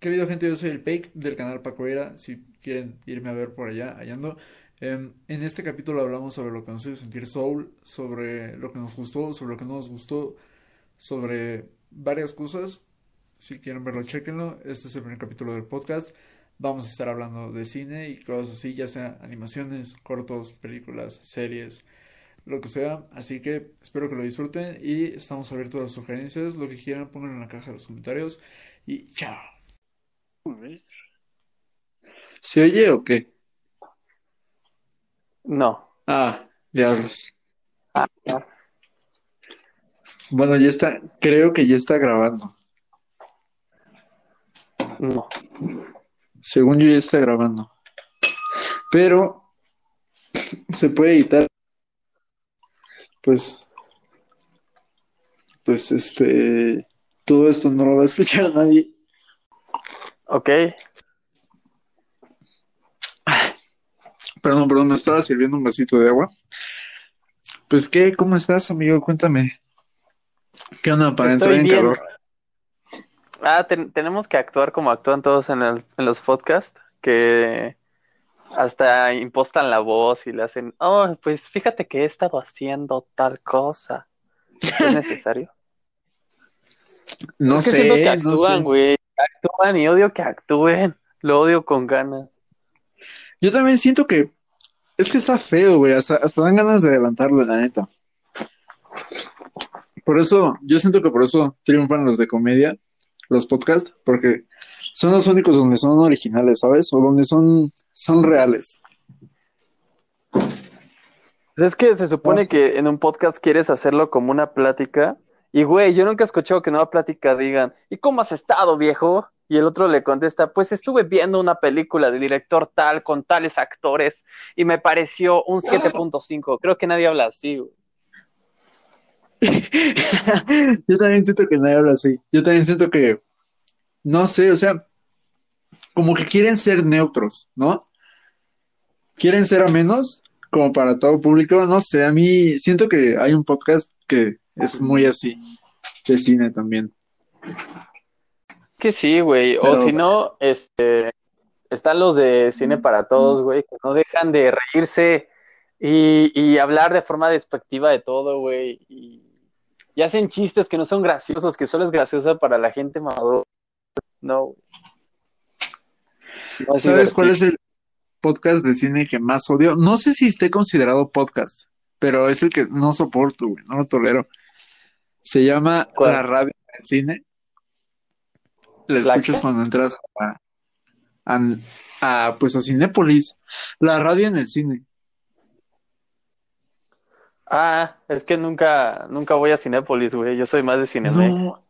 ¿Qué video, gente? Yo soy el Pake del canal Paco Era. Si quieren irme a ver por allá, allá ando. Em, en este capítulo hablamos sobre lo que nos hizo sentir Soul, sobre lo que nos gustó, sobre lo que no nos gustó, sobre varias cosas. Si quieren verlo, chequenlo. Este es el primer capítulo del podcast. Vamos a estar hablando de cine y cosas así, ya sea animaciones, cortos, películas, series, lo que sea. Así que espero que lo disfruten y estamos abiertos a las sugerencias. Lo que quieran, pongan en la caja de los comentarios. Y chao. ¿Se oye o qué? No. Ah, diablos. Ah, ya. Bueno, ya está, creo que ya está grabando. No. Según yo ya está grabando. Pero se puede editar. Pues, pues este, todo esto no lo va a escuchar nadie. Ok. Perdón, perdón, me estaba sirviendo un vasito de agua. Pues qué, ¿cómo estás, amigo? Cuéntame. ¿Qué onda para entrar Estoy en bien. calor? Ah, ten- tenemos que actuar como actúan todos en, el- en los podcasts, que hasta impostan la voz y le hacen, oh, pues fíjate que he estado haciendo tal cosa. ¿Es necesario? No es que sé, siento que actúan, sé. güey. Actúan y odio que actúen. Lo odio con ganas. Yo también siento que es que está feo, güey. Hasta, hasta dan ganas de adelantarlo, la neta. Por eso, yo siento que por eso triunfan los de comedia, los podcasts, porque son los únicos donde son originales, ¿sabes? O donde son, son reales. Pues es que se supone que en un podcast quieres hacerlo como una plática. Y güey, yo nunca he escuchado que en una plática digan, ¿y cómo has estado, viejo? Y el otro le contesta, pues estuve viendo una película del director tal con tales actores y me pareció un 7.5. Creo que nadie habla así. Yo también siento que nadie habla así. Yo también siento que, no sé, o sea, como que quieren ser neutros, ¿no? Quieren ser amenos, como para todo público. No sé, a mí siento que hay un podcast que es muy así, de cine también. Que sí, güey. O si no, este, están los de Cine para Todos, güey, que no dejan de reírse y, y hablar de forma despectiva de todo, güey. Y, y hacen chistes que no son graciosos, que solo es graciosa para la gente madura. No, ¿Sabes cuál es el podcast de cine que más odio? No sé si esté considerado podcast, pero es el que no soporto, güey, no lo tolero. Se llama ¿Cuál? La Radio del Cine. La ¿La escuchas cuando entras a, a- a, pues a Cinépolis. La radio en el cine. Ah, es que nunca, nunca voy a Cinépolis, güey. Yo soy más de Cinemex. No.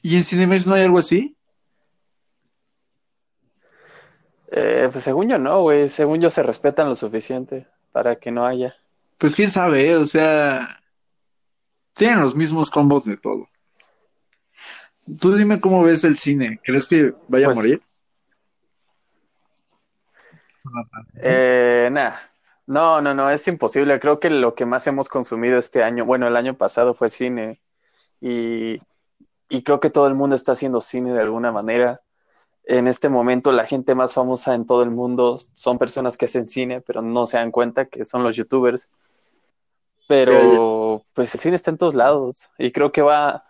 ¿Y en Cinemex no hay algo así? Eh, pues según yo no, güey. Según yo se respetan lo suficiente para que no haya. Pues quién sabe, ¿eh? o sea, tienen los mismos combos de todo. Tú dime cómo ves el cine. ¿Crees que vaya a Pues- morir? Eh, nah. No, no, no, es imposible. Creo que lo que más hemos consumido este año, bueno, el año pasado fue cine y, y creo que todo el mundo está haciendo cine de alguna manera. En este momento la gente más famosa en todo el mundo son personas que hacen cine, pero no se dan cuenta que son los youtubers. Pero pues el cine está en todos lados y creo que va,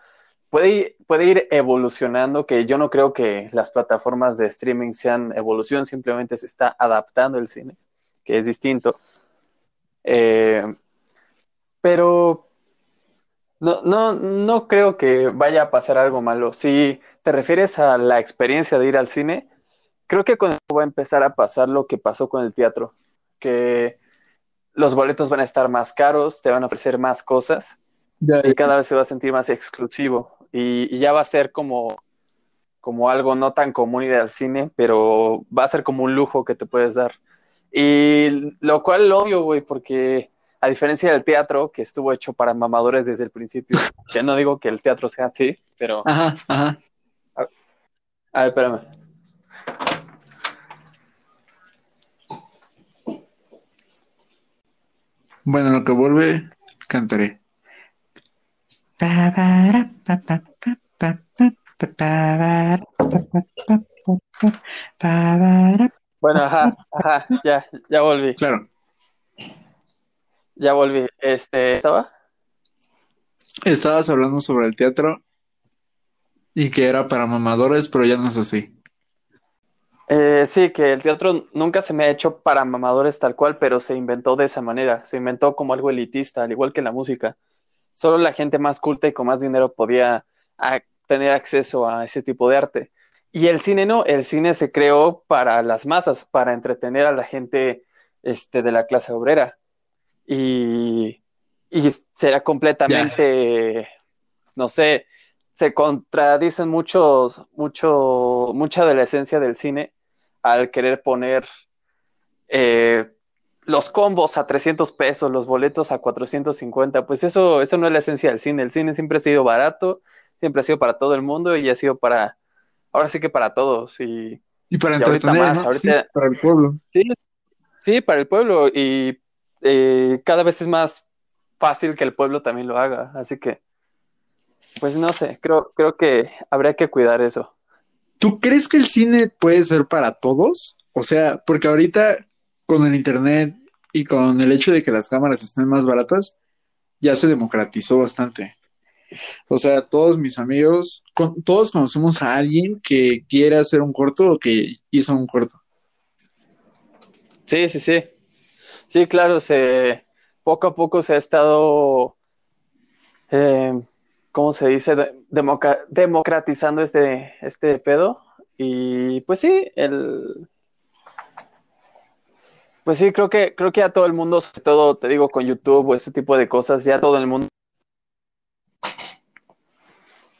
puede ir, puede ir evolucionando, que yo no creo que las plataformas de streaming sean evolución, simplemente se está adaptando el cine, que es distinto. Eh, pero no, no, no creo que vaya a pasar algo malo. Si te refieres a la experiencia de ir al cine, creo que con va a empezar a pasar lo que pasó con el teatro, que los boletos van a estar más caros, te van a ofrecer más cosas Ya, y cada vez se va a sentir más exclusivo y, y ya va a ser como, como algo no tan común ir al cine, pero va a ser como un lujo que te puedes dar. Y lo cual lo odio, güey, porque a diferencia del teatro, que estuvo hecho para mamadores desde el principio, que no digo que el teatro sea así, pero... Ajá, ajá. A ver, espérame. Bueno, en lo que vuelve, cantaré. Bueno, ajá, ajá, ya, ya volví. Claro. Ya volví. Este, ¿estaba? Estabas hablando sobre el teatro y que era para mamadores, pero ya no es así. Eh, sí, que el teatro nunca se me ha hecho para mamadores tal cual, pero se inventó de esa manera. Se inventó como algo elitista, al igual que la música. Solo la gente más culta y con más dinero podía tener acceso a ese tipo de arte. Y el cine no, el cine se creó para las masas, para entretener a la gente este, de la clase obrera. Y, y será completamente, no sé, se contradicen muchos, mucho, mucha de la esencia del cine al querer poner eh, los combos a 300 pesos, los boletos a 450, pues eso, eso no es la esencia del cine. El cine siempre ha sido barato, siempre ha sido para todo el mundo y ha sido para, ahora sí que para todos. Y, Y para Y entretener, más, ¿no? ahorita- Sí, para el pueblo. sí, sí, para el pueblo y eh, cada vez es más fácil que el pueblo también lo haga. Así que, pues no sé, creo, creo que habría que cuidar eso. ¿Tú crees que el cine puede ser para todos? O sea, porque ahorita con el internet y con el hecho de que las cámaras estén más baratas, ya se democratizó bastante. O sea, todos mis amigos, con- todos conocemos a alguien que quiere hacer un corto o que hizo un corto. Sí, sí, sí. Sí, claro, se poco a poco se ha estado, eh, ¿cómo se dice? Democratizando este, este pedo. Y pues sí, el, pues sí, creo que, creo que ya todo el mundo, sobre todo, te digo, con YouTube o este tipo de cosas, ya todo el mundo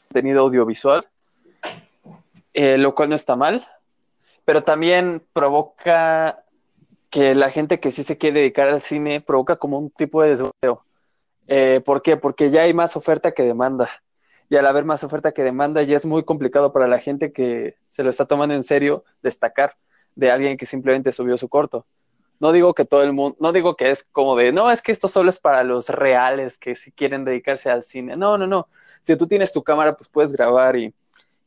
contenido audiovisual, eh, lo cual no está mal, pero también provoca que la gente que sí se quiere dedicar al cine provoca como un tipo de deseo. Eh, ¿por qué? Porque ya hay más oferta que demanda. Y al haber más oferta que demanda, ya es muy complicado para la gente que se lo está tomando en serio destacar de alguien que simplemente subió su corto. No digo que todo el mundo, no digo que es como de, no, es que esto solo es para los reales que si quieren dedicarse al cine. No, no, no. Si tú tienes tu cámara, pues puedes grabar y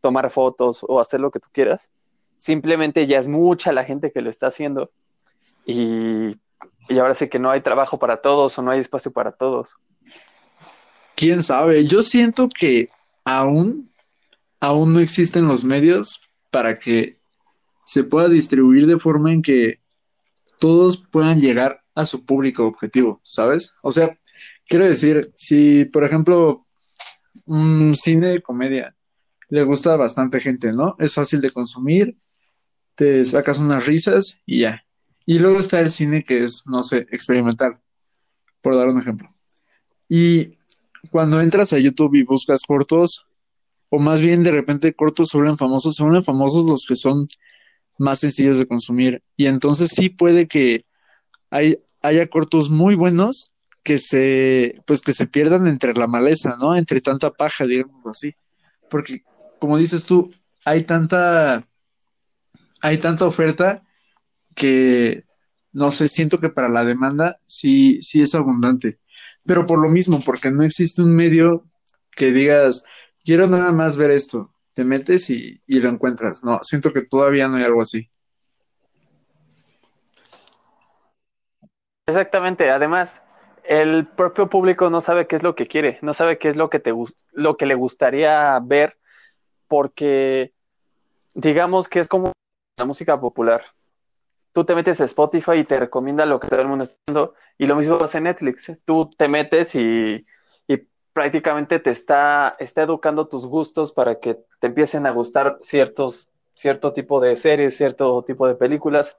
tomar fotos o hacer lo que tú quieras. Simplemente ya es mucha la gente que lo está haciendo y, y ahora sí que no hay trabajo para todos o no hay espacio para todos. ¿Quién sabe? Yo siento que aún, aún no existen los medios para que se pueda distribuir de forma en que todos puedan llegar a su público objetivo, ¿sabes? O sea, quiero decir, si por ejemplo un cine de comedia le gusta a bastante gente, ¿no? Es fácil de consumir, te sacas unas risas y ya. Y luego está el cine que es, no sé, experimental, por dar un ejemplo. Y cuando entras a YouTube y buscas cortos, o más bien de repente cortos se famosos, se famosos los que son más sencillos de consumir. Y entonces sí puede que hay, haya cortos muy buenos que se, pues que se pierdan entre la maleza, ¿no? Entre tanta paja, digamos así. Porque, como dices tú, hay tanta, hay tanta oferta que, no sé, siento que para la demanda sí, sí es abundante. Pero por lo mismo, porque no existe un medio que digas, quiero nada más ver esto. Te metes y, y lo encuentras. No, siento que todavía no hay algo así. Exactamente, además, el propio público no sabe qué es lo que quiere, no sabe qué es lo que te lo que le gustaría ver, porque digamos que es como la música popular. Tú te metes a Spotify y te recomienda lo que todo el mundo está haciendo, y lo mismo pasa en Netflix. Tú te metes y, y prácticamente te está, está educando tus gustos para que te empiecen a gustar ciertos, cierto tipo de series, cierto tipo de películas,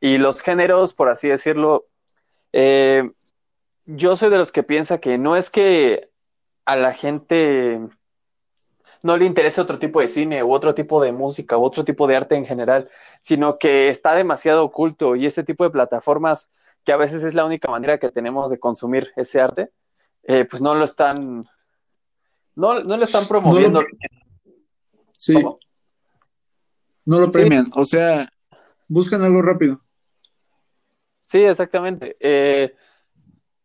y los géneros, por así decirlo, eh, yo soy de los que piensa que no es que a la gente no le interese otro tipo de cine u otro tipo de música u otro tipo de arte en general, sino que está demasiado oculto y este tipo de plataformas que a veces es la única manera que tenemos de consumir ese arte, eh, pues no lo están, no, no lo están promoviendo. Sí, ¿Cómo? no lo premian. O sea, buscan algo rápido. Sí, exactamente. Eh,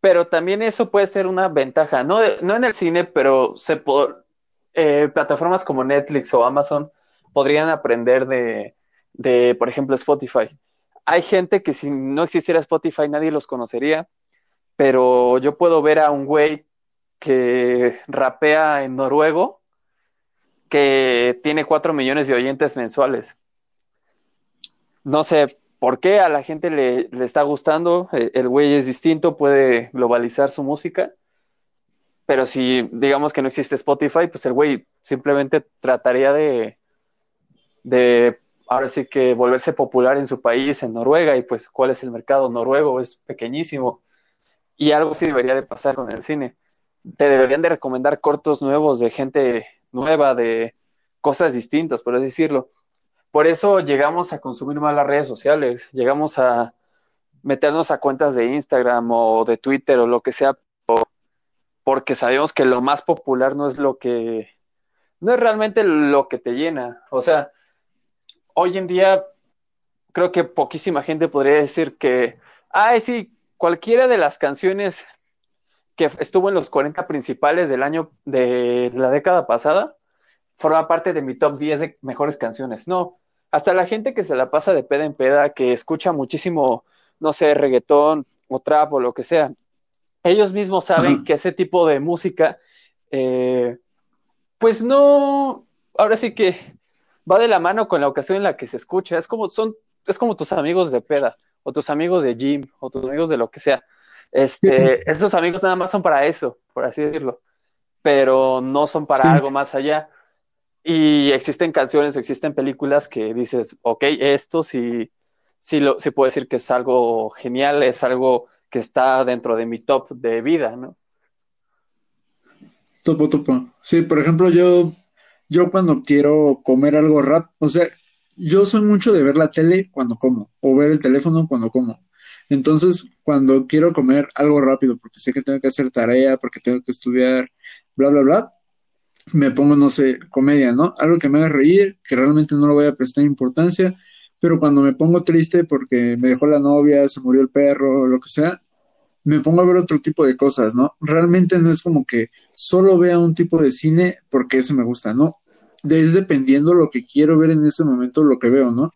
pero también eso puede ser una ventaja, no, no en el cine, pero se po- eh, plataformas como Netflix o Amazon podrían aprender de, de, por ejemplo, Spotify. Hay gente que si no existiera Spotify nadie los conocería, pero yo puedo ver a un güey que rapea en noruego que tiene cuatro millones de oyentes mensuales. No sé por qué a la gente le, le está gustando, e, el güey es distinto, puede globalizar su música, pero si digamos que no existe Spotify, pues el güey simplemente trataría de, de ahora sí que volverse popular en su país, en Noruega, y pues cuál es el mercado noruego, es pequeñísimo. Y algo así debería de pasar con el cine. Te deberían de recomendar cortos nuevos de gente nueva, de cosas distintas, por así decirlo. Por eso llegamos a consumir más las redes sociales, llegamos a meternos a cuentas de Instagram o de Twitter o lo que sea, porque sabemos que lo más popular no es lo que, no es realmente lo que te llena. O sea, hoy en día creo que poquísima gente podría decir que, ay, sí, cualquiera de las canciones que estuvo en los 40 principales del año de la década pasada forma parte de mi top 10 de mejores canciones. No, hasta la gente que se la pasa de peda en peda, que escucha muchísimo, no sé, reggaetón o trap o lo que sea, ellos mismos saben que ese tipo de música, eh, pues no, ahora sí que va de la mano con la ocasión en la que se escucha. Es como son, es como tus amigos de peda, o tus amigos de gym, o tus amigos de lo que sea. Este, esos amigos nada más son para eso, por así decirlo, pero no son para algo más allá. Y existen canciones o existen películas que dices, ok, esto sí, sí, lo, sí puedo decir que es algo genial, es algo que está dentro de mi top de vida, ¿no? Topo, topo. Sí, por ejemplo, yo yo cuando quiero comer algo rápido, o sea, yo soy mucho de ver la tele cuando como, o ver el teléfono cuando como. Entonces, cuando quiero comer algo rápido, porque sé que tengo que hacer tarea, porque tengo que estudiar, bla, bla, bla, me pongo, no sé, comedia, ¿no? Algo que me haga reír, que realmente no lo voy a prestar importancia, pero cuando me pongo triste porque me dejó la novia, se murió el perro, lo que sea, me pongo a ver otro tipo de cosas, ¿no? Realmente no es como que solo vea un tipo de cine porque ese me gusta, ¿no? Es dependiendo lo que quiero ver en ese momento, lo que veo, ¿no?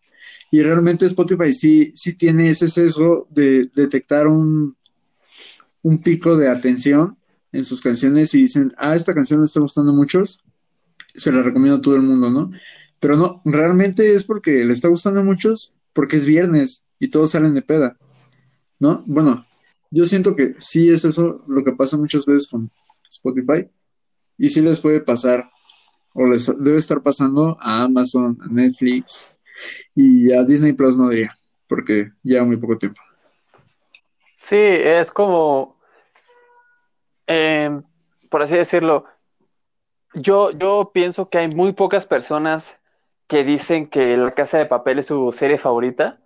Y realmente Spotify sí, sí tiene ese sesgo de detectar un, un pico de atención en sus canciones y dicen, ah, esta canción me está gustando mucho, se la recomiendo a todo el mundo, ¿no? Pero no, realmente es porque le está gustando a muchos, porque es viernes y todos salen de peda, ¿no? Bueno, yo siento que sí es eso lo que pasa muchas veces con Spotify y sí les puede pasar o les debe estar pasando a Amazon, a Netflix y a Disney Plus no diría, porque lleva muy poco tiempo. Sí, es como, em, por así decirlo, yo, yo pienso que hay muy pocas personas que dicen que La Casa de Papel es su serie favorita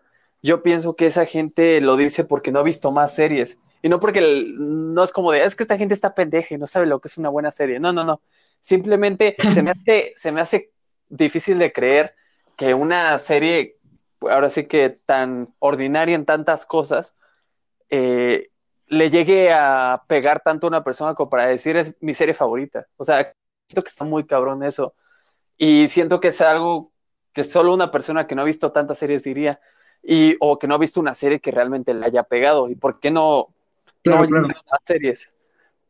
yo pienso que esa gente lo dice porque no ha visto más series. Y no porque no es como de, es que esta gente está pendeja y no sabe lo que es una buena serie. No, no, no. Simplemente se me hace, se me hace difícil de creer que una serie, ahora sí que tan ordinaria en tantas cosas, eh, le llegue a pegar tanto a una persona como para decir es mi serie favorita. O sea, siento que está muy cabrón eso. Y siento que es algo que solo una persona que no ha visto tantas series diría y o que no ha visto una serie que realmente le haya pegado y por qué no, no más series.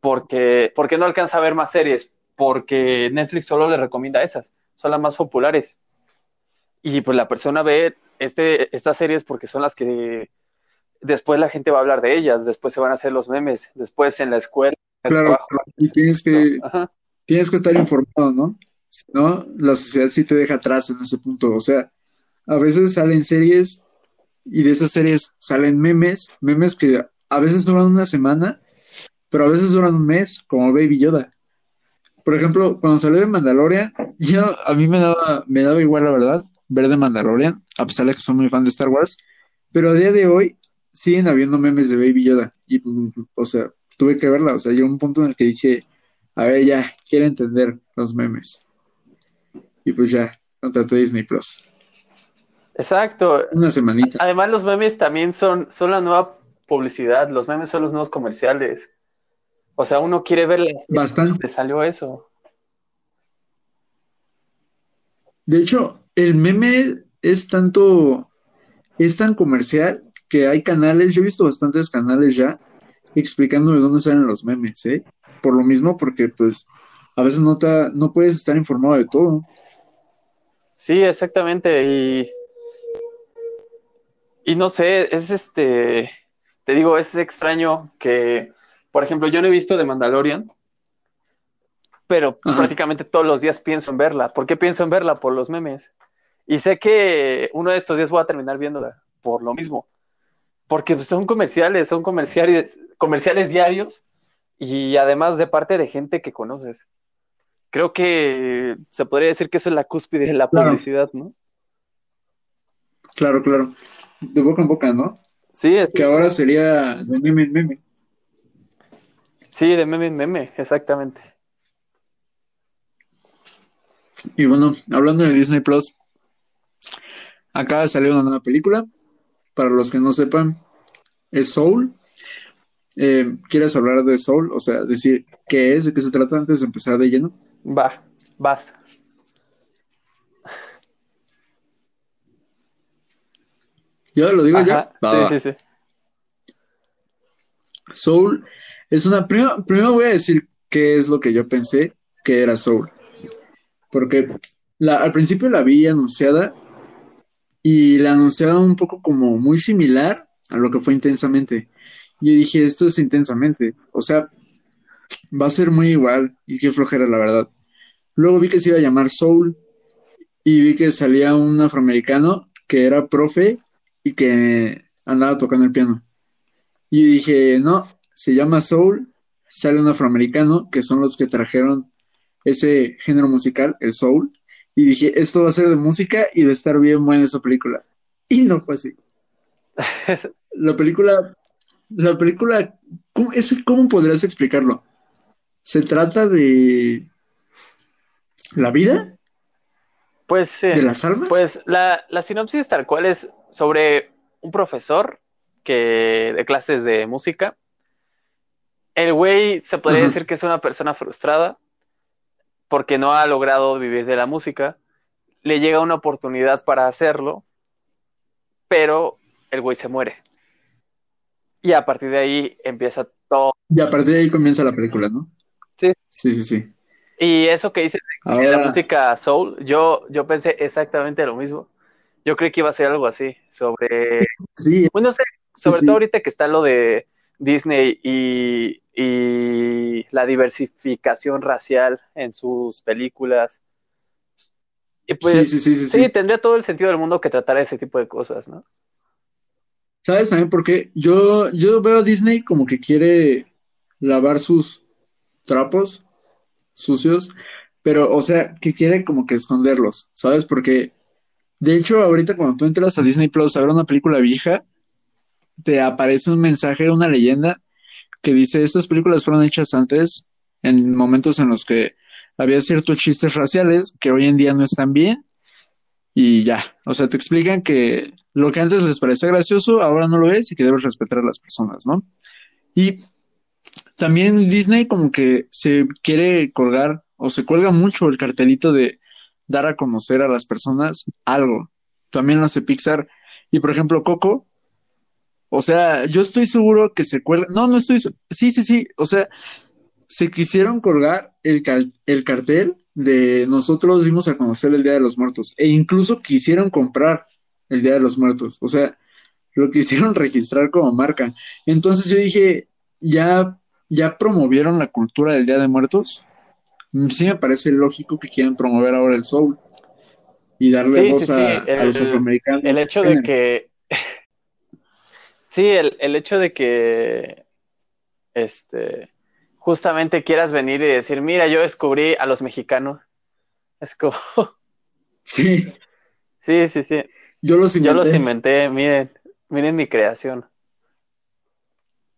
Porque por qué no alcanza a ver más series porque Netflix solo le recomienda esas son las más populares. Y pues la persona ve este estas series porque son las que después la gente va a hablar de ellas después se van a hacer los memes después en la escuela claro y tienes que tienes que estar informado no no la sociedad sí te deja atrás en ese punto. O sea a veces salen series y de esas series salen memes, memes que a veces duran una semana, pero a veces duran un mes, como Baby Yoda. Por ejemplo, cuando salió de Mandalorian, yo a mí me daba, me daba igual la verdad ver de Mandalorian, a pesar de que soy muy fan de Star Wars, pero a día de hoy siguen habiendo memes de Baby Yoda y, o sea, tuve que verla, o sea, llegó un punto en el que dije, a ver, ya, quiero entender los memes. Y pues ya, contraté Disney Plus. Exacto. Una semanita. Además, los memes también son, son la nueva publicidad. Los memes son los nuevos comerciales. O sea, uno quiere ver Bastante. salió eso. De hecho, el meme es tanto, es tan comercial que hay canales, yo he visto bastantes canales ya explicando de dónde salen los memes, ¿eh? Por lo mismo, porque pues a veces no, te, no puedes estar informado de todo. Sí, exactamente. Y, y no sé, es este, te digo, es extraño que, por ejemplo, yo no he visto The Mandalorian, pero Ajá. prácticamente todos los días pienso en verla. ¿Por qué pienso en verla? Por los memes. Y sé que uno de estos días voy a terminar viéndola por lo mismo. Porque pues, son comerciales, son comerciales, comerciales diarios y además de parte de gente que conoces. Creo que se podría decir que eso es la cúspide de la Claro. publicidad, ¿no? Claro, claro. De boca en boca, ¿no? Sí, es- Que ahora sería de meme en meme. sí, de meme en meme, exactamente. Y bueno, hablando de Disney Plus, acaba de salir una nueva película. Para los que no sepan, es Soul. Eh, ¿quieres hablar de Soul? O sea, decir qué es, de qué se trata antes de empezar de lleno. Va, vas. Yo lo digo Ajá, ya. Va, sí, va. sí, sí. Soul es una. Primero, primero voy a decir qué es lo que yo pensé que era Soul. Porque la, al principio la vi anunciada y la anunciaron un poco como muy similar a lo que fue intensamente. Y yo dije, esto es intensamente. O sea, va a ser muy igual. Y qué flojera, la verdad. Luego vi que se iba a llamar Soul y vi que salía un afroamericano que era profe y que andaba tocando el piano. Y dije, no, se llama Soul, sale un afroamericano, que son los que trajeron ese género musical, el soul. Y dije, esto va a ser de música y de estar bien buena esa película. Y no fue así. La película, la película, ¿cómo, es, ¿cómo podrías explicarlo? Se trata de la vida, Pues sí. de las almas. Pues la, la sinopsis tal cual es sobre un profesor que de clases de música. El güey se podría decir que es una persona frustrada porque no ha logrado vivir de la música. Le llega una oportunidad para hacerlo, pero el güey se muere. Y a partir de ahí empieza todo. Y a partir de ahí comienza la película, ¿no? Sí. Sí, sí, sí. Y eso que dices de la Ahora, música soul, yo, yo pensé exactamente lo mismo. Yo creí que iba a ser algo así, sobre sí, Bueno, no sé, sobre Sí, sí. todo ahorita que está lo de Disney y, y la diversificación racial en sus películas. Y pues sí, sí, sí, sí, sí, sí. tendría todo el sentido del mundo que tratara ese tipo de cosas, ¿no? ¿Sabes también por qué? Yo, yo veo a Disney como que quiere lavar sus trapos sucios, pero, o sea, que quiere como que esconderlos, ¿sabes? Porque, de hecho, ahorita cuando tú entras a Disney Plus a ver una película vieja, te aparece un mensaje, una leyenda que dice, estas películas fueron hechas antes, en momentos en los que había ciertos chistes raciales que hoy en día no están bien, y ya, o sea, te explican que lo que antes les parecía gracioso, ahora no lo es y que debes respetar a las personas, ¿no? Y también Disney como que se quiere colgar o se cuelga mucho el cartelito de dar a conocer a las personas algo. También lo hace Pixar. Y por ejemplo, Coco, o sea, yo estoy seguro que se cuelga. No, no estoy. Sí, sí, sí. O sea, se quisieron colgar el cartel de nosotros dimos a conocer el Día de los Muertos. E incluso quisieron comprar el Día de los Muertos. O sea, lo quisieron registrar como marca. Entonces yo dije, ya, ya promovieron la cultura del Día de Muertos. Mm, Sí me parece lógico que quieran promover ahora el soul y darle Sí, voz sí, a, los afroamericanos. El hecho de que. Sí, el, el hecho de que. Este. Justamente quieras venir y decir, mira, yo descubrí a los mexicanos. Es como. Sí, Sí, sí, sí. yo los Yo inventé. los inventé, miren, miren mi creación.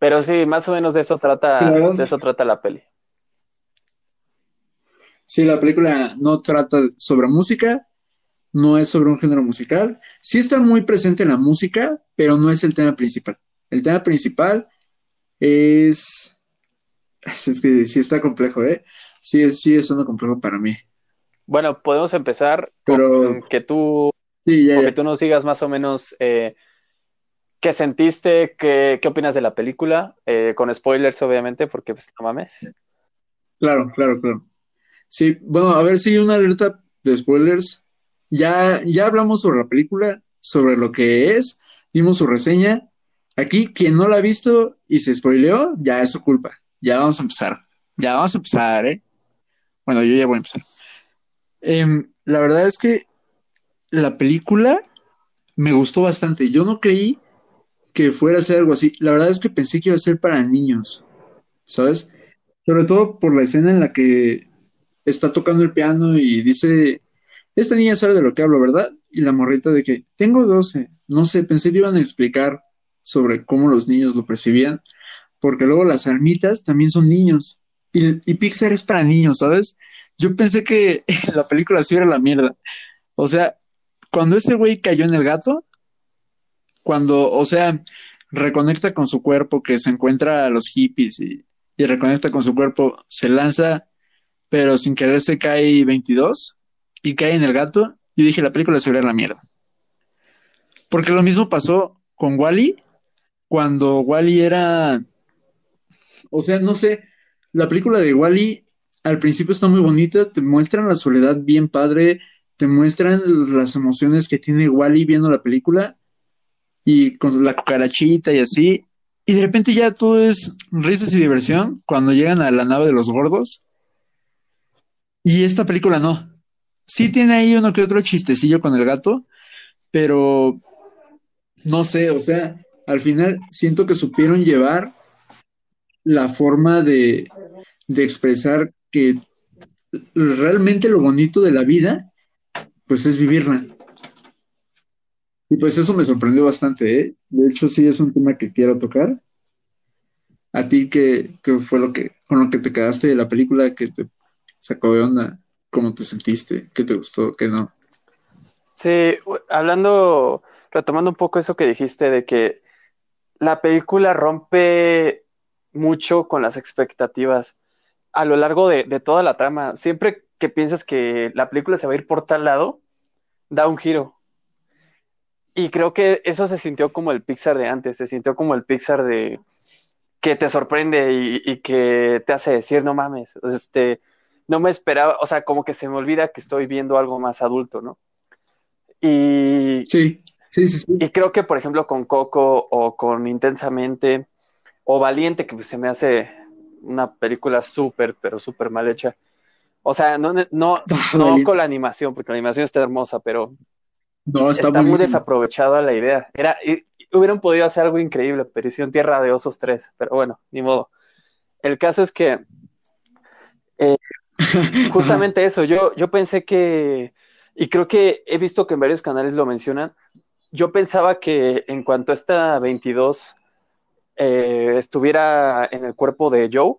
Pero sí, más o menos de eso trata, Claro. de eso trata la peli. Sí, la película no trata sobre música, no es sobre un género musical. Sí está muy presente en la música, pero no es el tema principal. El tema principal es... Es que sí está complejo, ¿eh? Sí, es- sigue siendo complejo para mí. Bueno, podemos empezar Pero- con que tú Sí, ya, O ya. que tú nos digas más o menos eh, qué sentiste, qué, qué opinas de la película, eh, con spoilers obviamente, porque pues no mames. Claro, claro, claro. Sí, bueno, a ver, sí, una alerta de spoilers. Ya, ya hablamos sobre la película, sobre lo que es, dimos su reseña. Aquí, quien no la ha visto y se spoileó, ya es su culpa. Ya vamos a empezar. Ya vamos a empezar, ¿eh? Bueno, yo ya voy a empezar. Em, la verdad es que la película me gustó bastante. Yo no creí que fuera a ser algo así. La verdad es que pensé que iba a ser para niños, ¿sabes? Sobre todo por la escena en la que está tocando el piano y dice, esta niña sabe de lo que hablo, ¿verdad? Y la morrita de que, tengo 12. No sé, pensé que iban a explicar sobre cómo los niños lo percibían, porque luego las almitas también son niños. Y, y Pixar es para niños, ¿sabes? Yo pensé que la película sí era la mierda. O sea, cuando ese güey cayó en el gato, cuando, o sea, reconecta con su cuerpo, que se encuentra a los hippies y, y reconecta con su cuerpo, se lanza, pero sin querer se cae 22 y cae en el gato. Yo dije, la película se vería la mierda. Porque lo mismo pasó con Wally, cuando Wally era, o sea, no sé, la película de Wally al principio está muy bonita, te muestran la soledad bien padre, te muestran las emociones que tiene Wally viendo la película y con la cucarachita y así. Y de repente ya todo es risas y diversión cuando llegan a la nave de los gordos. Y esta película no. Sí tiene ahí uno que otro chistecillo con el gato, pero no sé, o sea, al final siento que supieron llevar la forma de, de expresar que realmente lo bonito de la vida, pues es vivirla. Y pues eso me sorprendió bastante, ¿eh? De hecho, sí es un tema que quiero tocar. ¿A ti qué, qué fue lo que, con lo que te quedaste de la película que te sacó de onda? ¿Cómo te sentiste? ¿Qué te gustó? ¿Qué no? Sí, hablando, retomando un poco eso que dijiste de que la película rompe mucho con las expectativas a lo largo de, toda la trama. Siempre que piensas que la película se va a ir por tal lado, da un giro. Y creo que eso se sintió como el Pixar de antes, se sintió como el Pixar de que te sorprende y que te hace decir, no mames, este, no me esperaba, o sea, como que se me olvida que estoy viendo algo más adulto, ¿no? Y, Sí, sí, sí, sí. y creo que, por ejemplo, con Coco o con Intensamente o Valiente, que pues, se me hace una película súper, pero súper mal hecha. O sea, no, no, no con la animación, porque la animación está hermosa, pero No, está, está muy desaprovechada la idea. Era, y hubieran podido hacer algo increíble, pero hicieron Tierra de Osos 3, pero bueno, ni modo. El caso es que eh, justamente eso, yo, yo pensé que, y creo que he visto que en varios canales lo mencionan, yo pensaba que en cuanto esta 22 eh, estuviera en el cuerpo de Joe,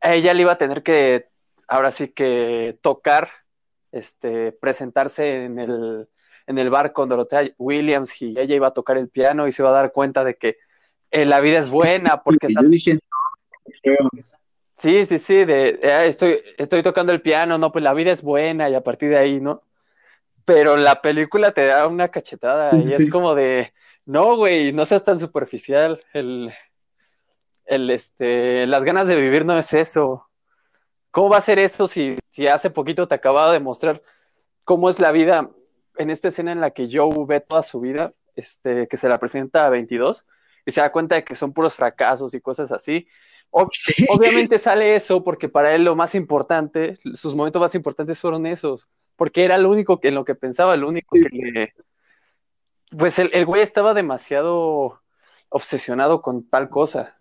ella le iba a tener que, ahora sí que tocar, este, presentarse en el, en el bar con Dorothea Williams y ella iba a tocar el piano y se iba a dar cuenta de que eh, la vida es buena porque está yo dije. Sí, sí, sí, de, eh, estoy, estoy tocando el piano, no, pues la vida es buena y a partir de ahí, ¿no? Pero la película te da una cachetada y Sí. es como de, no, güey, no seas tan superficial, el, el, este, las ganas de vivir no es eso. ¿Cómo va a ser eso si, si hace poquito te acababa de mostrar cómo es la vida en esta escena en la que Joe ve toda su vida, este, que se la presenta a 22 y se da cuenta de que son puros fracasos y cosas así? Ob- Sí. Obviamente sale eso porque para él lo más importante, sus momentos más importantes fueron esos, porque era lo único que en lo que pensaba, lo único que le... Pues el, el güey estaba demasiado obsesionado con tal cosa.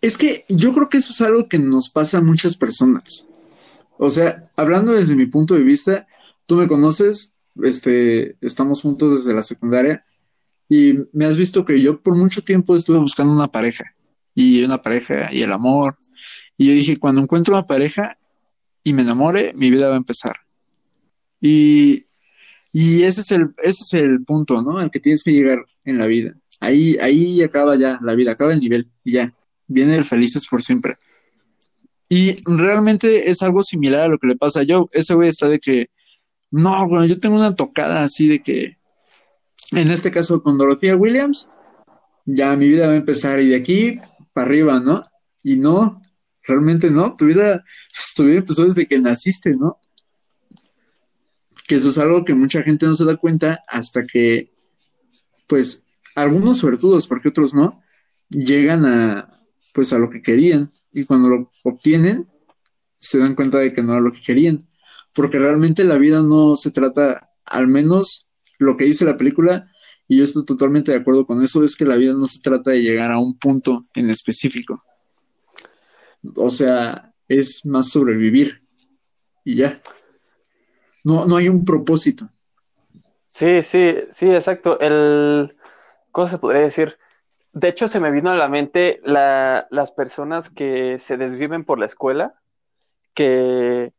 Es que yo creo que eso es algo que nos pasa a muchas personas. O sea, hablando desde mi punto de vista, tú me conoces, este, estamos juntos desde la secundaria y me has visto que yo por mucho tiempo estuve buscando una pareja y una pareja y el amor. Y yo dije, cuando encuentro una pareja y me enamore, mi vida va a empezar. Y, y ese es el, ese es el punto, ¿no? Al que tienes que llegar en la vida. Ahí, ahí acaba ya la vida, acaba el nivel y ya. Viene el felices por siempre. Y realmente es algo similar a lo que le pasa a Joe. Ese güey está de que no, bueno, yo tengo una tocada así de que, en este caso con Dorothea Williams, ya mi vida va a empezar y de aquí para arriba, ¿no? Y no, realmente no, tu vida, tu vida empezó desde que naciste, ¿no? Que eso es algo que mucha gente no se da cuenta hasta que, pues, algunos suertudos, porque otros no, llegan a, pues, a lo que querían. Y cuando lo obtienen, se dan cuenta de que no era lo que querían. Porque realmente la vida no se trata, al menos lo que dice la película, y yo estoy totalmente de acuerdo con eso, es que la vida no se trata de llegar a un punto en específico. O sea, es más sobrevivir. Y ya. No, no hay un propósito. Sí, sí, sí, exacto. El, ¿cómo se podría decir? De hecho, se me vino a la mente la, las personas que se desviven por la escuela, que,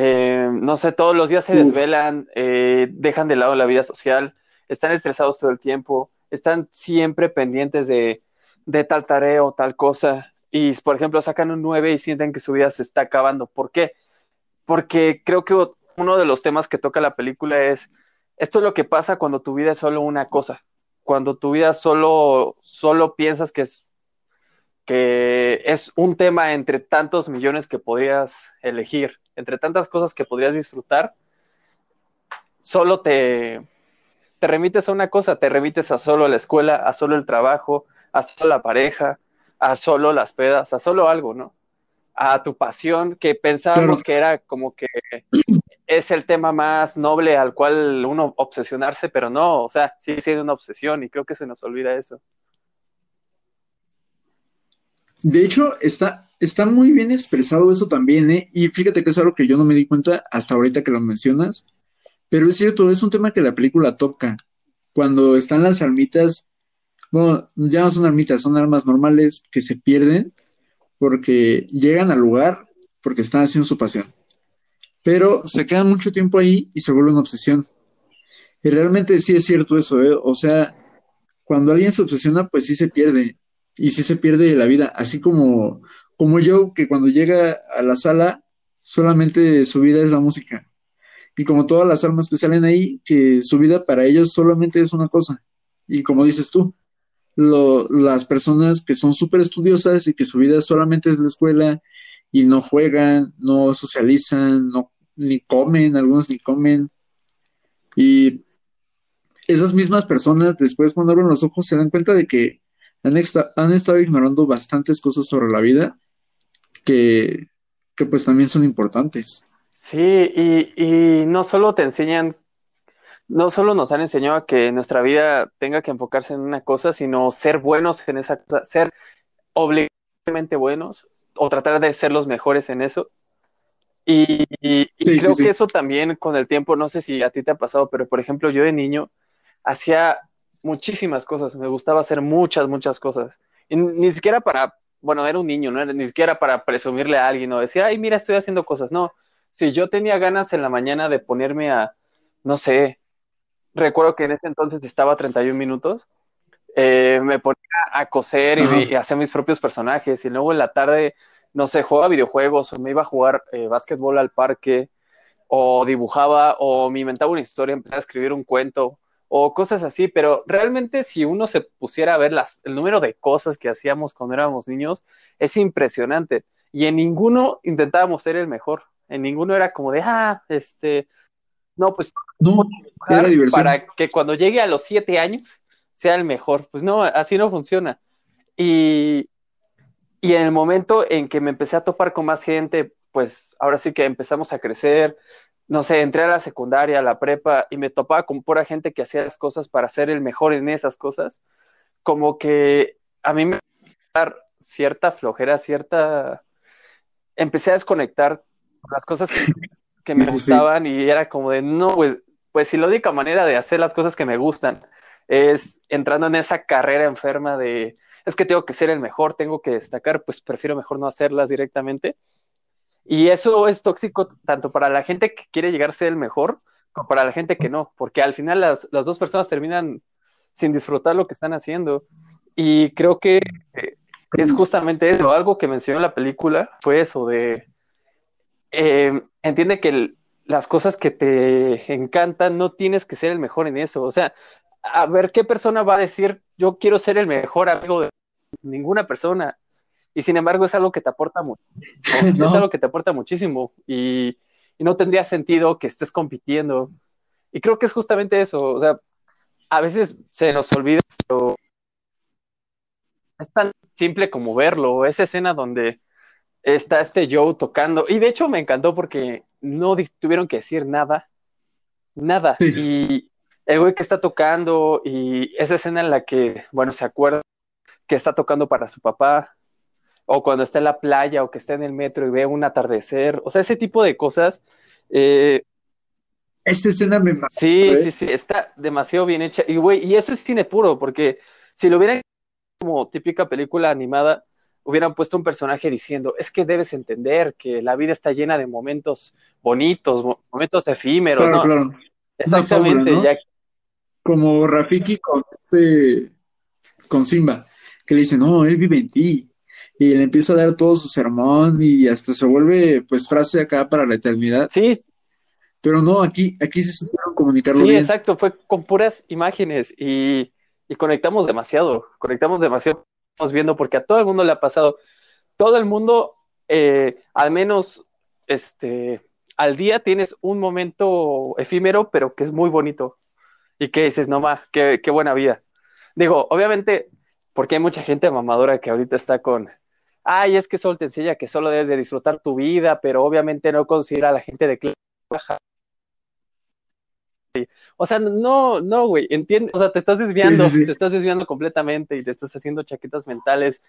eh, no sé, todos los días se desvelan, eh, dejan de lado la vida social, están estresados todo el tiempo, están siempre pendientes de, de tal tarea o tal cosa, y por ejemplo sacan un 9 y sienten que su vida se está acabando. ¿Por qué? Porque creo que uno de los temas que toca la película es, esto es lo que pasa cuando tu vida es solo una cosa, cuando tu vida solo, solo piensas que es, que es un tema entre tantos millones que podrías elegir, entre tantas cosas que podrías disfrutar, solo te, te remites a una cosa, te remites a solo la escuela, a solo el trabajo, a solo la pareja, a solo las pedas, a solo algo, ¿no? A tu pasión, que pensábamos Claro. que era como que es el tema más noble al cual uno obsesionarse, pero no, o sea, sigue siendo una obsesión y creo que se nos olvida eso. De hecho, está, está muy bien expresado eso también, ¿eh? Y fíjate que es algo que yo no me di cuenta hasta ahorita que lo mencionas, pero es cierto, es un tema que la película toca. Cuando están las almitas, bueno, ya no son almitas, son armas normales que se pierden porque llegan al lugar porque están haciendo su pasión. Pero se quedan mucho tiempo ahí y se vuelve una obsesión. Y realmente sí es cierto eso, ¿eh? O sea, cuando alguien se obsesiona, pues sí se pierde y sí se pierde la vida, así como, como yo, que cuando llega a la sala, solamente su vida es la música. Y como todas las almas que salen ahí, que su vida para ellos solamente es una cosa. Y como dices tú, las personas que son súper estudiosas y que su vida solamente es la escuela y no juegan, no socializan, no, ni comen, algunos ni comen. Y esas mismas personas después cuando abren los ojos se dan cuenta de que han, han estado ignorando bastantes cosas sobre la vida que, que pues también son importantes. Sí, y, y no solo te enseñan, no solo nos han enseñado a que nuestra vida tenga que enfocarse en una cosa, sino ser buenos en esa cosa, ser obligatoriamente buenos o tratar de ser los mejores en eso. Y, Sí, creo sí. que eso también con el tiempo, no sé si a ti te ha pasado, pero por ejemplo, yo de niño hacía muchísimas cosas, me gustaba hacer muchas, muchas cosas. Y ni siquiera para, bueno, era un niño, no era ni siquiera para presumirle a alguien o decir, ay, mira, estoy haciendo cosas. No, si yo tenía ganas en la mañana de ponerme a, no sé, recuerdo que en ese entonces estaba a 31 minutos, eh, me ponía a coser y, hacer mis propios personajes y luego en la tarde, no sé, jugaba videojuegos o me iba a jugar eh, básquetbol al parque o dibujaba o me inventaba una historia, empezaba a escribir un cuento o cosas así, pero realmente si uno se pusiera a ver las, el número de cosas que hacíamos cuando éramos niños, es impresionante. Y en ninguno intentábamos ser el mejor, en ninguno era como de, ah, este, no, pues No, era diversión. para que cuando llegue a los siete años sea el mejor. Pues no, así no funciona. Y, y en el momento en que me empecé a topar con más gente, pues ahora sí que empezamos a crecer, no sé, entré a la secundaria, a la prepa y me topaba con pura gente que hacía las cosas para ser el mejor en esas cosas, como que a mí me dar cierta flojera, cierta... Empecé a desconectar con las cosas que, que me Sí, sí. gustaban y era como de, no, pues, pues si la única manera de hacer las cosas que me gustan es entrando en esa carrera enferma de, es que tengo que ser el mejor, tengo que destacar, pues prefiero mejor no hacerlas directamente. Y eso es tóxico tanto para la gente que quiere llegar a ser el mejor como para la gente que no, porque al final las, las dos personas terminan sin disfrutar lo que están haciendo. Y creo que eh, es justamente eso, algo que me enseñó la película fue eso de, eh, entiende que las cosas que te encantan, no tienes que ser el mejor en eso. O sea, a ver qué persona va a decir, yo quiero ser el mejor amigo de ninguna persona. Y sin embargo es algo que te aporta mucho. No. Es algo que te aporta muchísimo. Y, y no tendría sentido que estés compitiendo. Y creo que es justamente eso. O sea, a veces se nos olvida, pero es tan simple como verlo. Esa escena donde está este Joe tocando. Y de hecho me encantó porque no tuvieron que decir nada. Nada. Sí. Y el güey que está tocando y esa escena en la que, bueno, se acuerda que está tocando para su papá. O cuando está en la playa o que está en el metro y ve un atardecer. O sea, ese tipo de cosas. eh, Esa escena me. Sí, ¿eh? sí, sí, está demasiado bien hecha. Y, güey, y eso es cine puro, porque si lo hubieran como típica película animada, hubieran puesto un personaje diciendo, es que debes entender que la vida está llena de momentos bonitos, mo- momentos efímeros, Claro, ¿no? claro. Exactamente, fábula, ¿no? ya, Como Rafiki con, este- con Simba, que le dice, no, él vive en ti. Y le empieza a dar todo su sermón y hasta se vuelve, pues, frase acá para la eternidad. sí, Pero no, aquí, aquí se supieron comunicarlo sí, bien. exacto, fue con puras imágenes y, y conectamos demasiado, conectamos demasiado, estamos viendo, porque a todo el mundo le ha pasado, todo el mundo, eh, al menos, este, al día tienes un momento efímero, pero que es muy bonito y que dices, no ma, qué, qué buena vida. Digo, obviamente, porque hay mucha gente mamadora que ahorita está con, ay, es que solo te enseña que solo debes de disfrutar tu vida, pero obviamente no considera a la gente de clase baja. O sea, no, no, güey, entiende, o sea, te estás desviando, Sí, sí, sí. te estás desviando completamente y te estás haciendo chaquetas mentales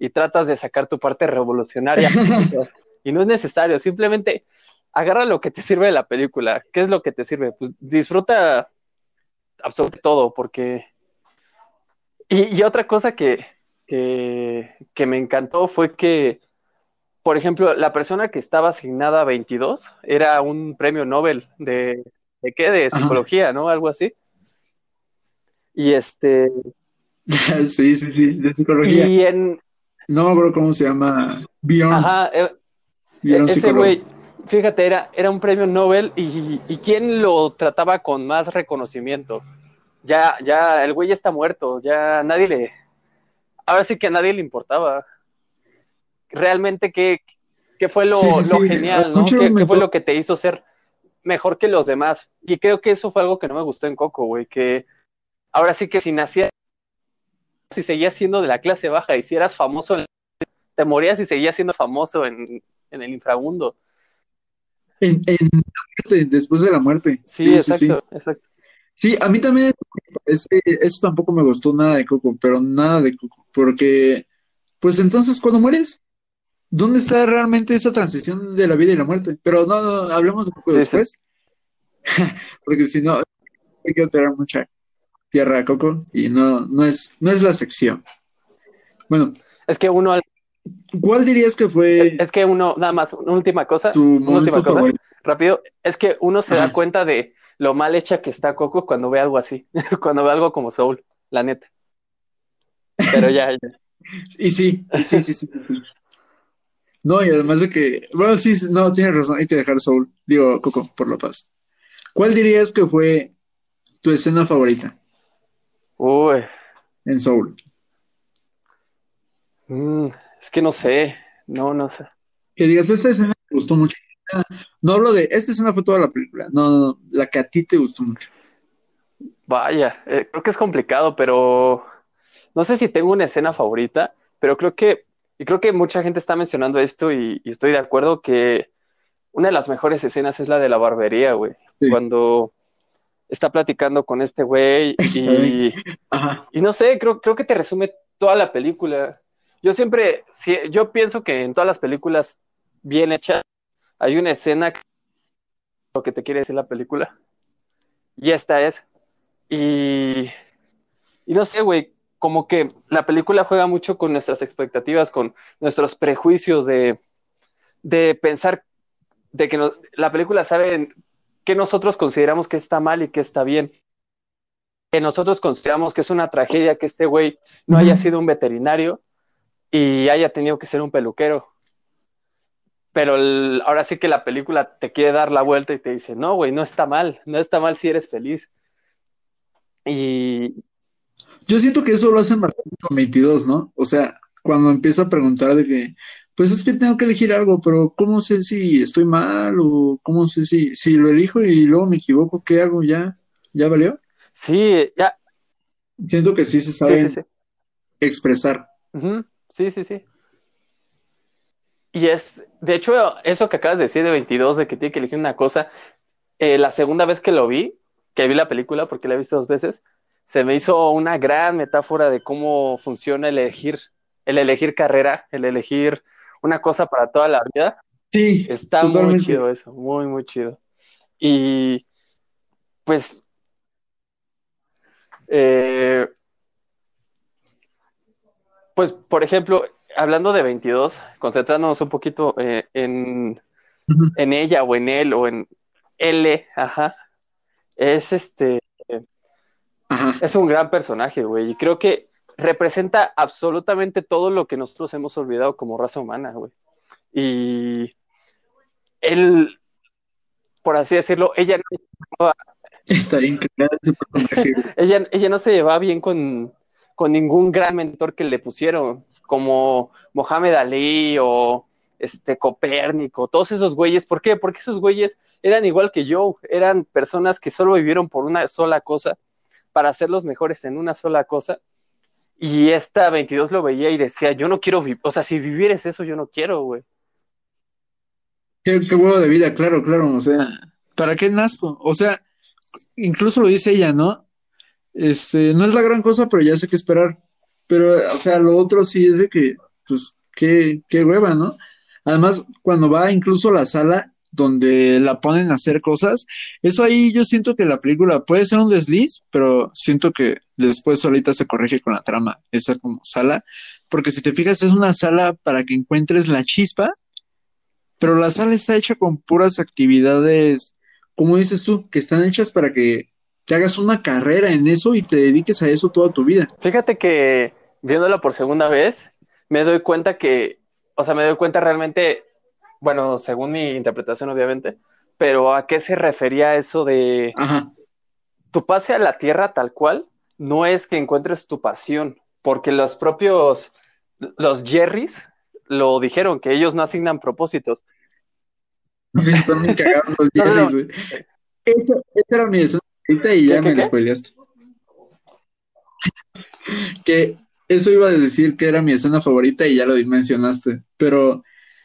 y tratas de sacar tu parte revolucionaria y no es necesario, simplemente agarra lo que te sirve de la película. ¿Qué es lo que te sirve? Pues disfruta absolutamente todo, porque... Y, y otra cosa que, que, que me encantó fue que, por ejemplo, la persona que estaba asignada a 22 era un premio Nobel de, ¿de qué? De Ajá. psicología, ¿no? Algo así. Y este, Sí, sí, sí, de psicología. y en, No me acuerdo cómo se llama. Ajá, eh, Bjorn ese güey, fíjate, era, era un premio Nobel y, y quién lo trataba con más reconocimiento. Ya, ya, el güey ya está muerto, ya nadie le, ahora sí que a nadie le importaba. Realmente, ¿qué, qué fue lo, Sí, sí, lo sí. genial, no? ¿Qué, fue lo que te hizo ser mejor que los demás? Y creo que eso fue algo que no me gustó en Coco, güey, que ahora sí que si nacías, si seguías siendo de la clase baja y si eras famoso, en- te morías y seguías siendo famoso en, en el inframundo. En, en la muerte, después de la muerte. Sí, exacto, exacto. Sí, a mí también ese- eso tampoco me gustó nada de Coco, pero nada de Coco, porque, pues entonces, cuando mueres, ¿dónde está realmente esa transición de la vida y la muerte? Pero no, no, hablemos de Coco Sí, después, porque si no, hay que tirar mucha tierra a Coco y no, no es, no es la sección. Bueno, Es que uno, ¿cuál dirías que fue es que uno, nada más, una última cosa, tu una última cosa, favorito? rápido, es que uno se da cuenta de lo mal hecha que está Coco cuando ve algo así, cuando ve algo como Soul, la neta. Pero ya, ya. Y sí, y sí, sí, sí, sí. No, y además de que, bueno, sí, sí, no, tienes razón, hay que dejar Soul, digo, Coco, por la paz. ¿Cuál dirías que fue tu escena favorita Uy, en Soul? mm, es que no sé, no, no sé. Que digas, esta escena me gustó mucho. No hablo de, esta escena fue toda la película, no, no, no, la que a ti te gustó mucho. Vaya, eh, creo que es complicado, pero no sé si tengo una escena favorita, pero creo que, y creo que mucha gente está mencionando esto y, y estoy de acuerdo que una de las mejores escenas es la de la barbería, güey. Sí. Cuando está platicando con este güey y, no sé, creo, creo que te resume toda la película. Yo siempre, yo pienso que en todas las películas bien hechas hay una escena que lo que te quiere decir la película. Y esta es. Y, y no sé, güey, como que la película juega mucho con nuestras expectativas, con nuestros prejuicios de, de pensar de que la película sabe que nosotros consideramos que está mal y que está bien. Que nosotros consideramos que es una tragedia que este güey no haya sido un veterinario y haya tenido que ser un peluquero. Pero el- ahora sí que la película te quiere dar la vuelta y te dice, no, güey, no está mal, no está mal si eres feliz. Y Yo siento que eso lo hacen bastante con 22, ¿no? O sea, cuando empieza a preguntar de que, pues es que tengo que elegir algo, pero ¿cómo sé si estoy mal o cómo sé si, si lo elijo y luego me equivoco, ¿qué hago? ¿Ya? ¿Ya valió? sí, ya, Siento que sí se sí, saben sí, sí. expresar. Sí, sí, sí. Y es, de hecho, eso que acabas de decir de 22, de que tiene que elegir una cosa, eh, la segunda vez que lo vi, que vi la película, porque la he visto dos veces, se me hizo una gran metáfora de cómo funciona el elegir, el elegir carrera, el elegir una cosa para toda la vida. Sí, Está muy chido eso, muy, muy chido. Y pues, eh, pues, por ejemplo, hablando de 22, concentrándonos un poquito eh, en, en ella o en él o en L, ajá, es este, es un gran personaje, güey, y creo que representa absolutamente todo lo que nosotros hemos olvidado como raza humana, güey. Y él, por así decirlo, ella no Está bien ella, ella no se llevaba bien con, con ningún gran mentor que le pusieron, como Mohamed Ali o este Copérnico, todos esos güeyes. ¿Por qué? Porque esos güeyes eran igual que yo, eran personas que solo vivieron por una sola cosa, para ser los mejores en una sola cosa. Y esta 22 lo veía y decía, yo no quiero vivir, o sea, si vivieres eso, yo no quiero, güey. Qué, qué de vida, claro, claro. O sea, ¿para qué nazco? O sea, incluso lo dice ella, ¿no? Este, no es la gran cosa, pero ya sé qué esperar. Pero, o sea, lo otro sí es de que, pues, qué, qué hueva, ¿no? Además, cuando va incluso a la sala donde la ponen a hacer cosas, eso ahí yo siento que la película puede ser un desliz, pero siento que después solita se corrige con la trama, esa como sala, porque si te fijas es una sala para que encuentres la chispa, pero la sala está hecha con puras actividades, como dices tú, que están hechas para que te hagas una carrera en eso y te dediques a eso toda tu vida. Fíjate que viéndola por segunda vez, me doy cuenta que, o sea, me doy cuenta realmente, bueno, según mi interpretación, obviamente, pero a qué se refería eso de Ajá. tu pase a la tierra tal cual, no es que encuentres tu pasión, porque los propios, los Jerrys lo dijeron, que ellos no asignan propósitos. Están muy cagados los No, no, no. Jerrys. Esta, era mi y ya ¿Qué, me qué? spoileaste. Que eso iba a decir que era mi escena favorita y ya lo mencionaste. Pero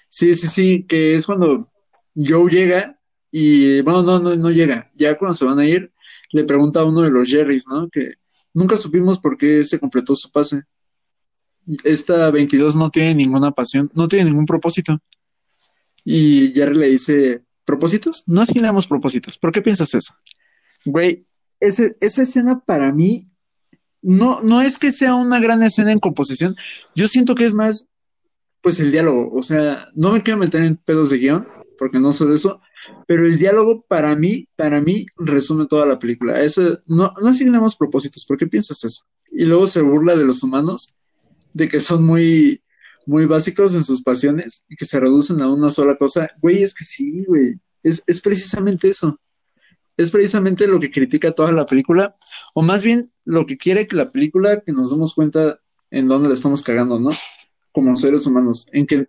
sí, sí, sí, que es cuando Joe llega y, bueno, no, no, no llega. Ya cuando se van a ir, le pregunta a uno de los Jerrys, ¿no? Que nunca supimos por qué se completó su pase. Esta 22 no tiene ninguna pasión, no tiene ningún propósito. Y Jerry le dice, ¿propósitos? No asignamos propósitos. ¿Por qué piensas eso? Güey, ese, esa escena para mí no, no es que sea una gran escena en composición. Yo siento que es más, pues el diálogo. O sea, no me quiero meter en pedos de guion, porque no sé de eso, pero el diálogo para mí, para mí, resume toda la película. Eso, no, no asignamos propósitos. ¿Por qué piensas eso? Y luego se burla de los humanos, de que son muy, muy básicos en sus pasiones y que se reducen a una sola cosa. Güey, es que sí, güey. Es, es precisamente eso. Es precisamente lo que critica toda la película, o más bien lo que quiere que la película, que nos demos cuenta en dónde la estamos cagando, ¿no? Como seres humanos, en que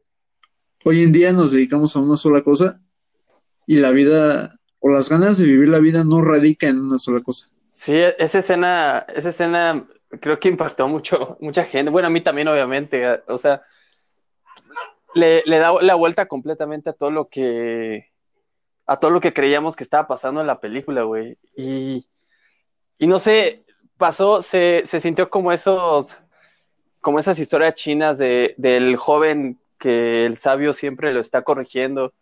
hoy en día nos dedicamos a una sola cosa y la vida, o las ganas de vivir la vida no radica en una sola cosa. Sí, esa escena, esa escena creo que impactó mucho, mucha gente. Bueno, a mí también, obviamente. O sea, le, le da la vuelta completamente a todo lo que, a todo lo que creíamos que estaba pasando en la película, güey. Y, y no sé, pasó, se, se sintió como esos, como esas historias chinas de, del joven que el sabio siempre lo está corrigiendo.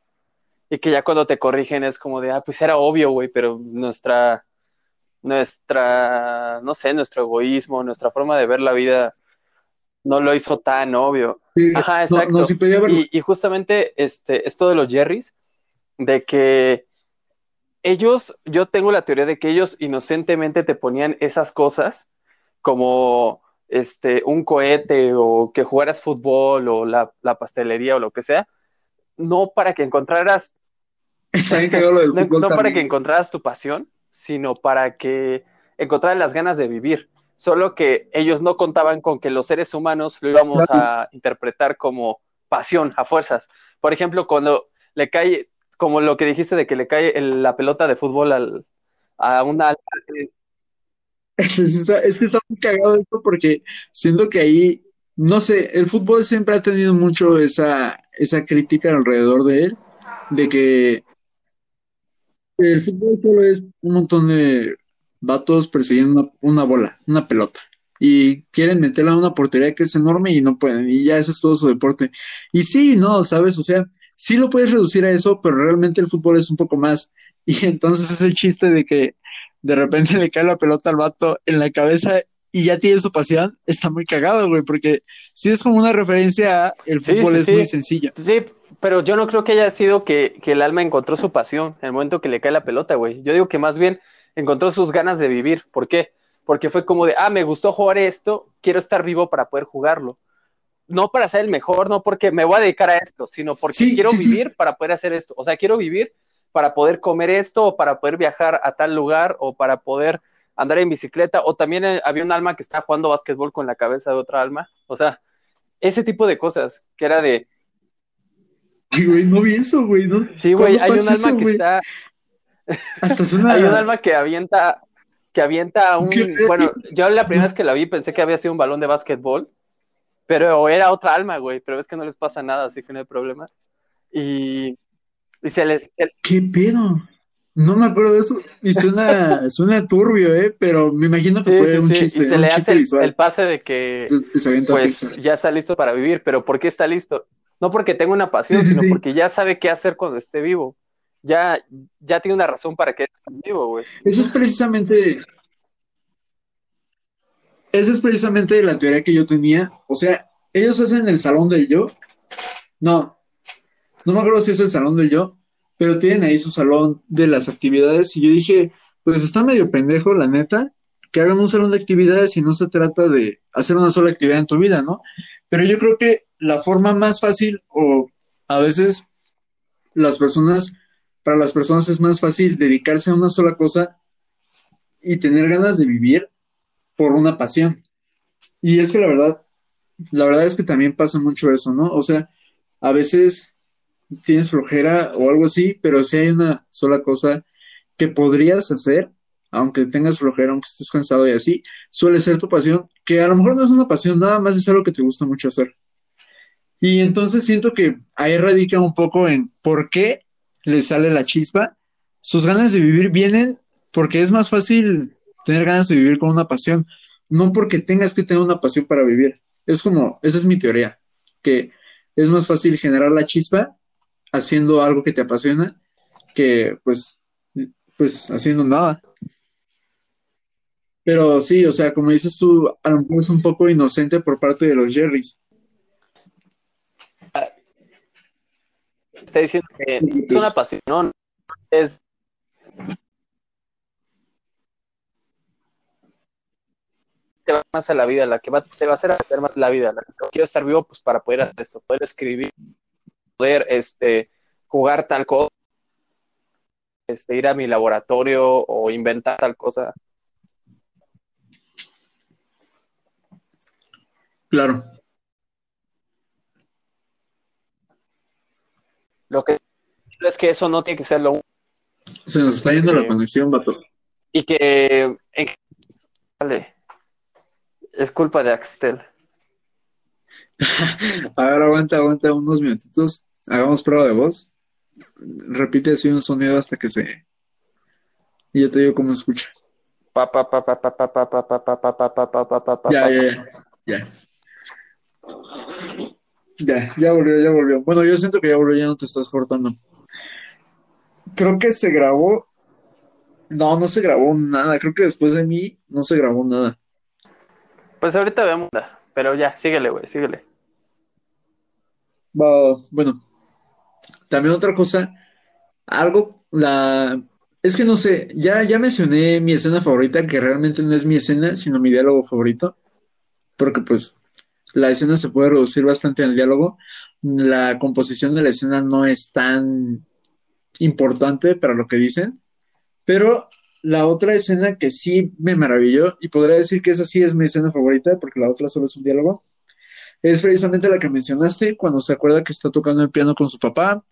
Y que ya cuando te corrigen es como de, ah, pues era obvio, güey, pero nuestra, nuestra, no sé, nuestro egoísmo, nuestra forma de ver la vida no lo hizo tan obvio. Sí, Ajá, exacto. no. Y, y justamente este, esto de los Jerrys, de que ellos, yo tengo la teoría de que ellos inocentemente te ponían esas cosas como este, un cohete o que jugaras fútbol o la, la pastelería o lo que sea, no para que encontraras no, para que encontraras tu pasión, sino para que encontraras las ganas de vivir. Solo que ellos no contaban con que los seres humanos lo íbamos a interpretar como pasión a fuerzas. Por ejemplo, cuando le cae, como lo que dijiste de que le cae la pelota de fútbol al, a una... Es, es que está muy cagado esto porque siento que ahí, no sé, el fútbol siempre ha tenido mucho esa, esa crítica alrededor de él, de que el fútbol solo es un montón de vatos persiguiendo una, bola, una pelota. Y quieren meterla a una portería que es enorme y no pueden. Y ya ese es todo su deporte. Y sí, no, ¿sabes? O sea, sí lo puedes reducir a eso, pero realmente el fútbol es un poco más. Y entonces es el chiste de que de repente le cae la pelota al vato en la cabeza y ya tiene su pasión, está muy cagado, güey, porque si es como una referencia a el fútbol es muy sencillo. Sí, pero yo no creo que haya sido que, que, el alma encontró su pasión en el momento que le cae la pelota, güey. Yo digo que más bien encontró sus ganas de vivir. ¿Por qué? Porque fue como de, ah, me gustó jugar esto, quiero estar vivo para poder jugarlo. No para ser el mejor, no porque me voy a dedicar a esto, sino porque quiero vivir para poder hacer esto. O sea, quiero vivir para poder comer esto, o para poder viajar a tal lugar, o para poder andar en bicicleta, o también eh, había un alma que estaba jugando básquetbol con la cabeza de otra alma. O sea, ese tipo de cosas, que era de, Ay, güey, no vi eso, güey. ¿no? Sí, güey, hay un alma que está. Hasta suena... hay un alma que avienta, que avienta un. Bueno, yo la primera vez que la vi pensé que había sido un balón de básquetbol, pero era otra alma, güey. Pero es que no les pasa nada, así que no hay problema. Y, y se les. ¿Qué pedo? No me acuerdo de eso. Y suena, suena turbio, ¿eh? Pero me imagino que fue un chiste. Y se le hace el, pase de que pues, ya está listo para vivir. Pero ¿por qué está listo? No porque tenga una pasión, sino porque ya sabe qué hacer cuando esté vivo. Ya, ya tiene una razón para que esté vivo, güey. Eso es precisamente. Esa es precisamente la teoría que yo tenía. O sea, ellos hacen el salón del yo. No, no me acuerdo si es el salón del yo, pero tienen ahí su salón de las actividades. Y yo dije, pues está medio pendejo, la neta, que hagan un salón de actividades y no se trata de hacer una sola actividad en tu vida, ¿no? Pero yo creo que la forma más fácil o a veces las personas, para las personas es más fácil dedicarse a una sola cosa y tener ganas de vivir por una pasión. Y es que la verdad, la verdad es que también pasa mucho eso, ¿no? O sea, a veces tienes flojera o algo así, pero si hay una sola cosa que podrías hacer, aunque tengas flojera, aunque estés cansado y así, suele ser tu pasión, que a lo mejor no es una pasión, nada más es algo que te gusta mucho hacer. Y entonces siento que ahí radica un poco en por qué le sale la chispa. Sus ganas de vivir vienen porque es más fácil tener ganas de vivir con una pasión, no porque tengas que tener una pasión para vivir. Es como, esa es mi teoría, que es más fácil generar la chispa haciendo algo que te apasiona que pues, pues haciendo nada. Pero sí, o sea, como dices tú, a lo mejor es un poco inocente por parte de los Jerrys. está diciendo que es una pasión, es te va más a la vida, la que va, te va a hacer hacer más la vida, la que quiero estar vivo pues para poder hacer esto, poder escribir, poder este jugar tal cosa, este ir a mi laboratorio o inventar tal cosa. Claro. Lo que es que eso no tiene que ser lo único. Se nos está yendo la conexión, vato. Y que. Vale. Es culpa de Axtel. A ver, aguanta, aguanta unos minutitos. Hagamos prueba de voz. Repite así un sonido hasta que se. Y yo te digo cómo escucha. Ya, ya, ya. Ya. Ya, ya volvió, ya volvió. Bueno, yo siento que ya volvió, ya no te estás cortando. Creo que se grabó. No, no se grabó nada. Creo que después de mí no se grabó nada. Pues ahorita vemos, pero ya, síguele, güey, síguele. bueno, también otra cosa, algo, la, es que no sé, ya, ya mencioné mi escena favorita, que realmente no es mi escena, sino mi diálogo favorito, porque pues la escena se puede reducir bastante en el diálogo. La composición de la escena no es tan importante para lo que dicen, pero la otra escena que sí me maravilló, y podría decir que esa sí es mi escena favorita, porque la otra solo es un diálogo, es precisamente la que mencionaste, cuando se acuerda que está tocando el piano con su papá,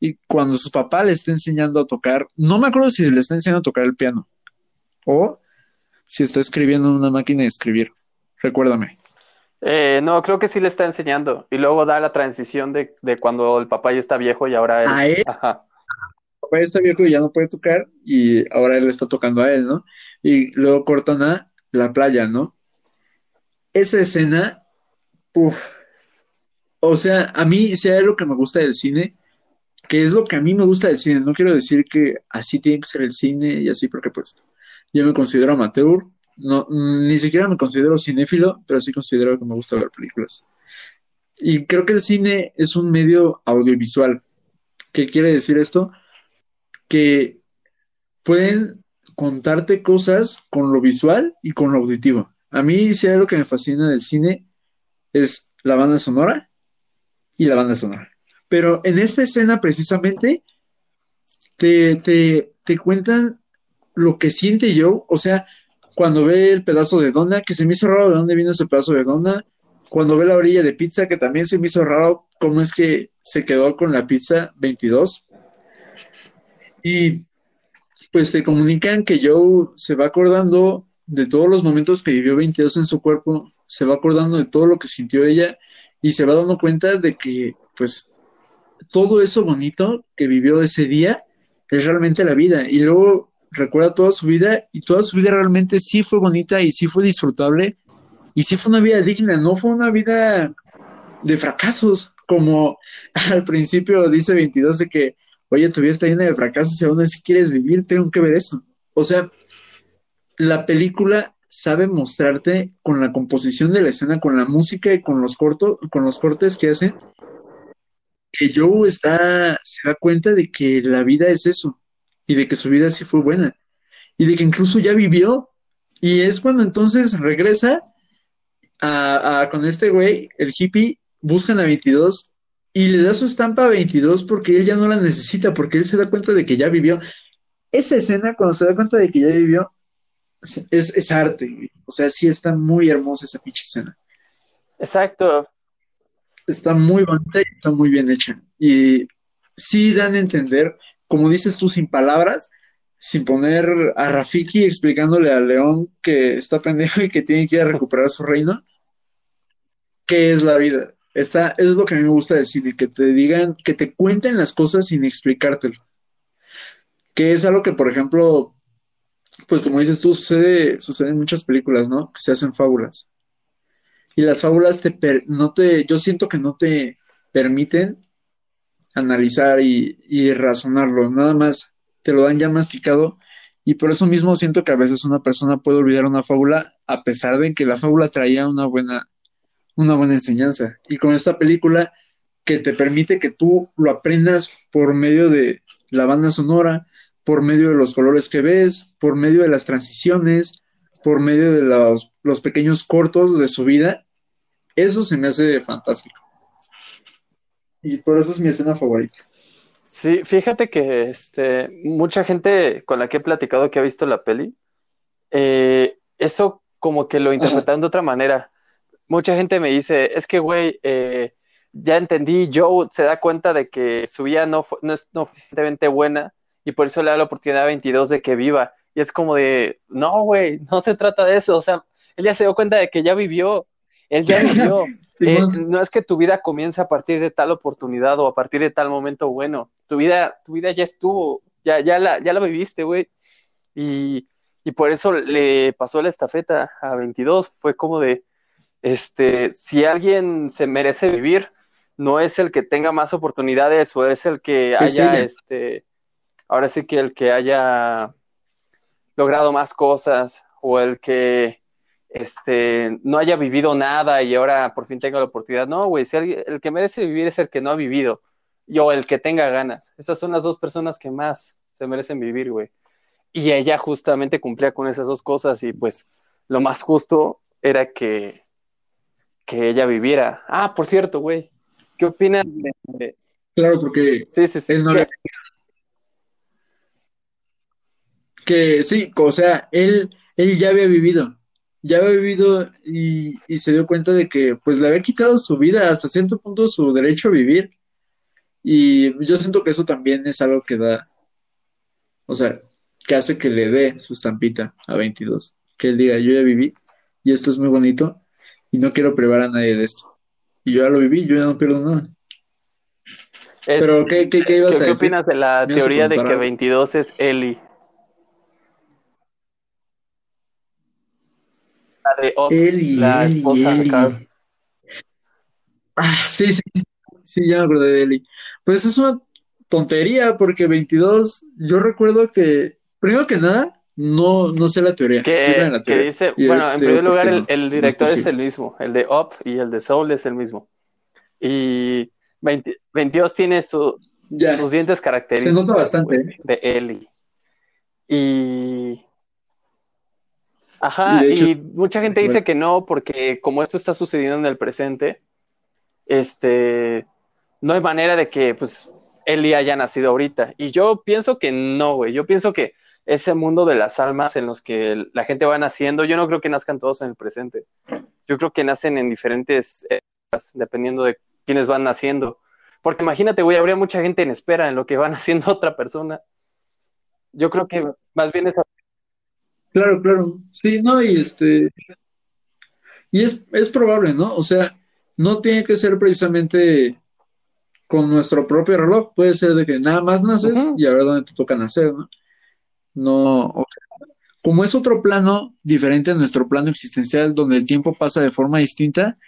y cuando su papá le está enseñando a tocar, no me acuerdo si le está enseñando a tocar el piano, o si está escribiendo en una máquina de escribir, recuérdame. Eh, no, creo que sí le está enseñando. Y luego da la transición de, de cuando el papá ya está viejo y ahora él. ¿A él? Ajá. Papá está viejo y ya no puede tocar y ahora él está tocando a él, ¿no? Y luego cortan a la playa, ¿no? Esa escena, uff. O sea, a mí, si hay algo que me gusta del cine, que es lo que a mí me gusta del cine, no quiero decir que así tiene que ser el cine y así, porque pues yo me considero amateur, no, ni siquiera me considero cinéfilo, pero sí considero que me gusta ver películas. Y creo que el cine es un medio audiovisual. ¿Qué quiere decir esto? Que pueden contarte cosas con lo visual y con lo auditivo. A mí, si hay algo que me fascina del cine, es la banda sonora y la banda sonora. Pero en esta escena, precisamente, te, te, te cuentan lo que siente yo, o sea, cuando ve el pedazo de dona, que se me hizo raro de dónde vino ese pedazo de dona, cuando ve la orilla de pizza, que también se me hizo raro cómo es que se quedó con la pizza 22. Y pues te comunican que Joe se va acordando de todos los momentos que vivió 22 en su cuerpo, se va acordando de todo lo que sintió ella y se va dando cuenta de que pues todo eso bonito que vivió ese día es realmente la vida. Y luego recuerda toda su vida y toda su vida realmente sí fue bonita y sí fue disfrutable y sí fue una vida digna, no fue una vida de fracasos, como al principio dice 22 de que, oye, tu vida está llena de fracasos y aún así quieres vivir, tengo que ver eso. O sea, la película sabe mostrarte con la composición de la escena, con la música y con los cortos, con los cortes que hacen, que Joe está, se da cuenta de que la vida es eso, y de que su vida sí fue buena y de que incluso ya vivió. Y es cuando entonces regresa a, con este güey, el hippie, buscan a 22 y le da su estampa a 22 porque él ya no la necesita, porque él se da cuenta de que ya vivió. Esa escena, cuando se da cuenta de que ya vivió, es, es arte. O sea, sí está muy hermosa esa pinche escena. Exacto. Está muy bonita y está muy bien hecha. Y sí dan a entender como dices tú, sin palabras, sin poner a Rafiki explicándole a León que está pendejo y que tiene que ir a recuperar su reino, ¿qué es la vida? Está, es lo que a mí me gusta decir, que te digan, que te cuenten las cosas sin explicártelo. Que es algo que, por ejemplo, pues como dices tú, sucede, sucede en muchas películas, ¿no? Que se hacen fábulas. Y las fábulas te, no te, yo siento que no te permiten analizar y, razonarlo, nada más te lo dan ya masticado y por eso mismo siento que a veces una persona puede olvidar una fábula a pesar de que la fábula traía una buena, una buena enseñanza. Y con esta película que te permite que tú lo aprendas por medio de la banda sonora, por medio de los colores que ves, por medio de las transiciones, por medio de los, los pequeños cortos de su vida, eso se me hace fantástico. Y por eso es mi escena favorita. Sí, fíjate que este, mucha gente con la que he platicado que ha visto la peli, eh, eso como que lo interpretan de otra manera. Mucha gente me dice, es que, güey, eh, ya entendí, Joe se da cuenta de que su vida no, no es no suficientemente buena y por eso le da la oportunidad a 22 de que viva. Y es como de, no, güey, no se trata de eso. O sea, él ya se dio cuenta de que ya vivió. Él ya vivió. Eh, no es que tu vida comience a partir de tal oportunidad o a partir de tal momento bueno. Tu vida, tu vida ya estuvo, ya, ya la, ya la viviste, güey. Y, y por eso le pasó la estafeta a 22. Fue como de, este, si alguien se merece vivir, no es el que tenga más oportunidades o es el que haya, este, ahora sí que el que haya logrado más cosas o el que este, no haya vivido nada y ahora por fin tenga la oportunidad. No, güey, si el que merece vivir es el que no ha vivido y, o el que tenga ganas. Esas son las dos personas que más se merecen vivir, güey. Y ella justamente cumplía con esas dos cosas y pues lo más justo era que, que ella viviera. Ah, por cierto, güey, ¿qué opinas de... Claro, porque Sí, sí, sí. él no le... Que sí, o sea, él, él ya había vivido, ya había vivido y, y se dio cuenta de que pues le había quitado su vida, hasta cierto punto su derecho a vivir. Y yo siento que eso también es algo que da, o sea, que hace que le dé su estampita a 22. Que él diga, yo ya viví y esto es muy bonito y no quiero privar a nadie de esto. Y yo ya lo viví, yo ya no pierdo nada. Eh, Pero, ¿qué, qué, qué ¿qué, ibas a qué decir? opinas de la a teoría de que algo. 22 es Ellie? La de Up, Eli, la Eli, esposa de Eli. Carl. Ah, sí, sí, sí, sí, ya me acordé de Eli. Pues es una tontería porque 22, yo recuerdo que, primero que nada, no, no sé la teoría. La Que, que teoría. dice, Y bueno, en te digo primer lugar, el, es director es el mismo, el de Up y el de Soul es el mismo. Y 20 22 tiene su, Ya, sus dientes se característicos nota bastante, ¿eh? de Ellie. Y. Ajá, Y de hecho, y mucha gente dice que no, porque como esto está sucediendo en el presente, este, no hay manera de que, pues, Ellie haya nacido ahorita. Y yo pienso que no, güey. Yo pienso que ese mundo de las almas en los que la gente va naciendo, yo no creo que nazcan todos en el presente. Yo creo que nacen en diferentes épocas, dependiendo de quiénes van naciendo. Porque imagínate, güey, habría mucha gente en espera en lo que va naciendo otra persona. Yo creo que más bien es claro, claro. Sí, no, y este, y es, es probable, ¿no? O sea, no tiene que ser precisamente con nuestro propio reloj, puede ser de que nada más naces y a ver dónde te toca nacer, ¿no? No, o sea, como es otro plano diferente a nuestro plano existencial, donde el tiempo pasa de forma distinta,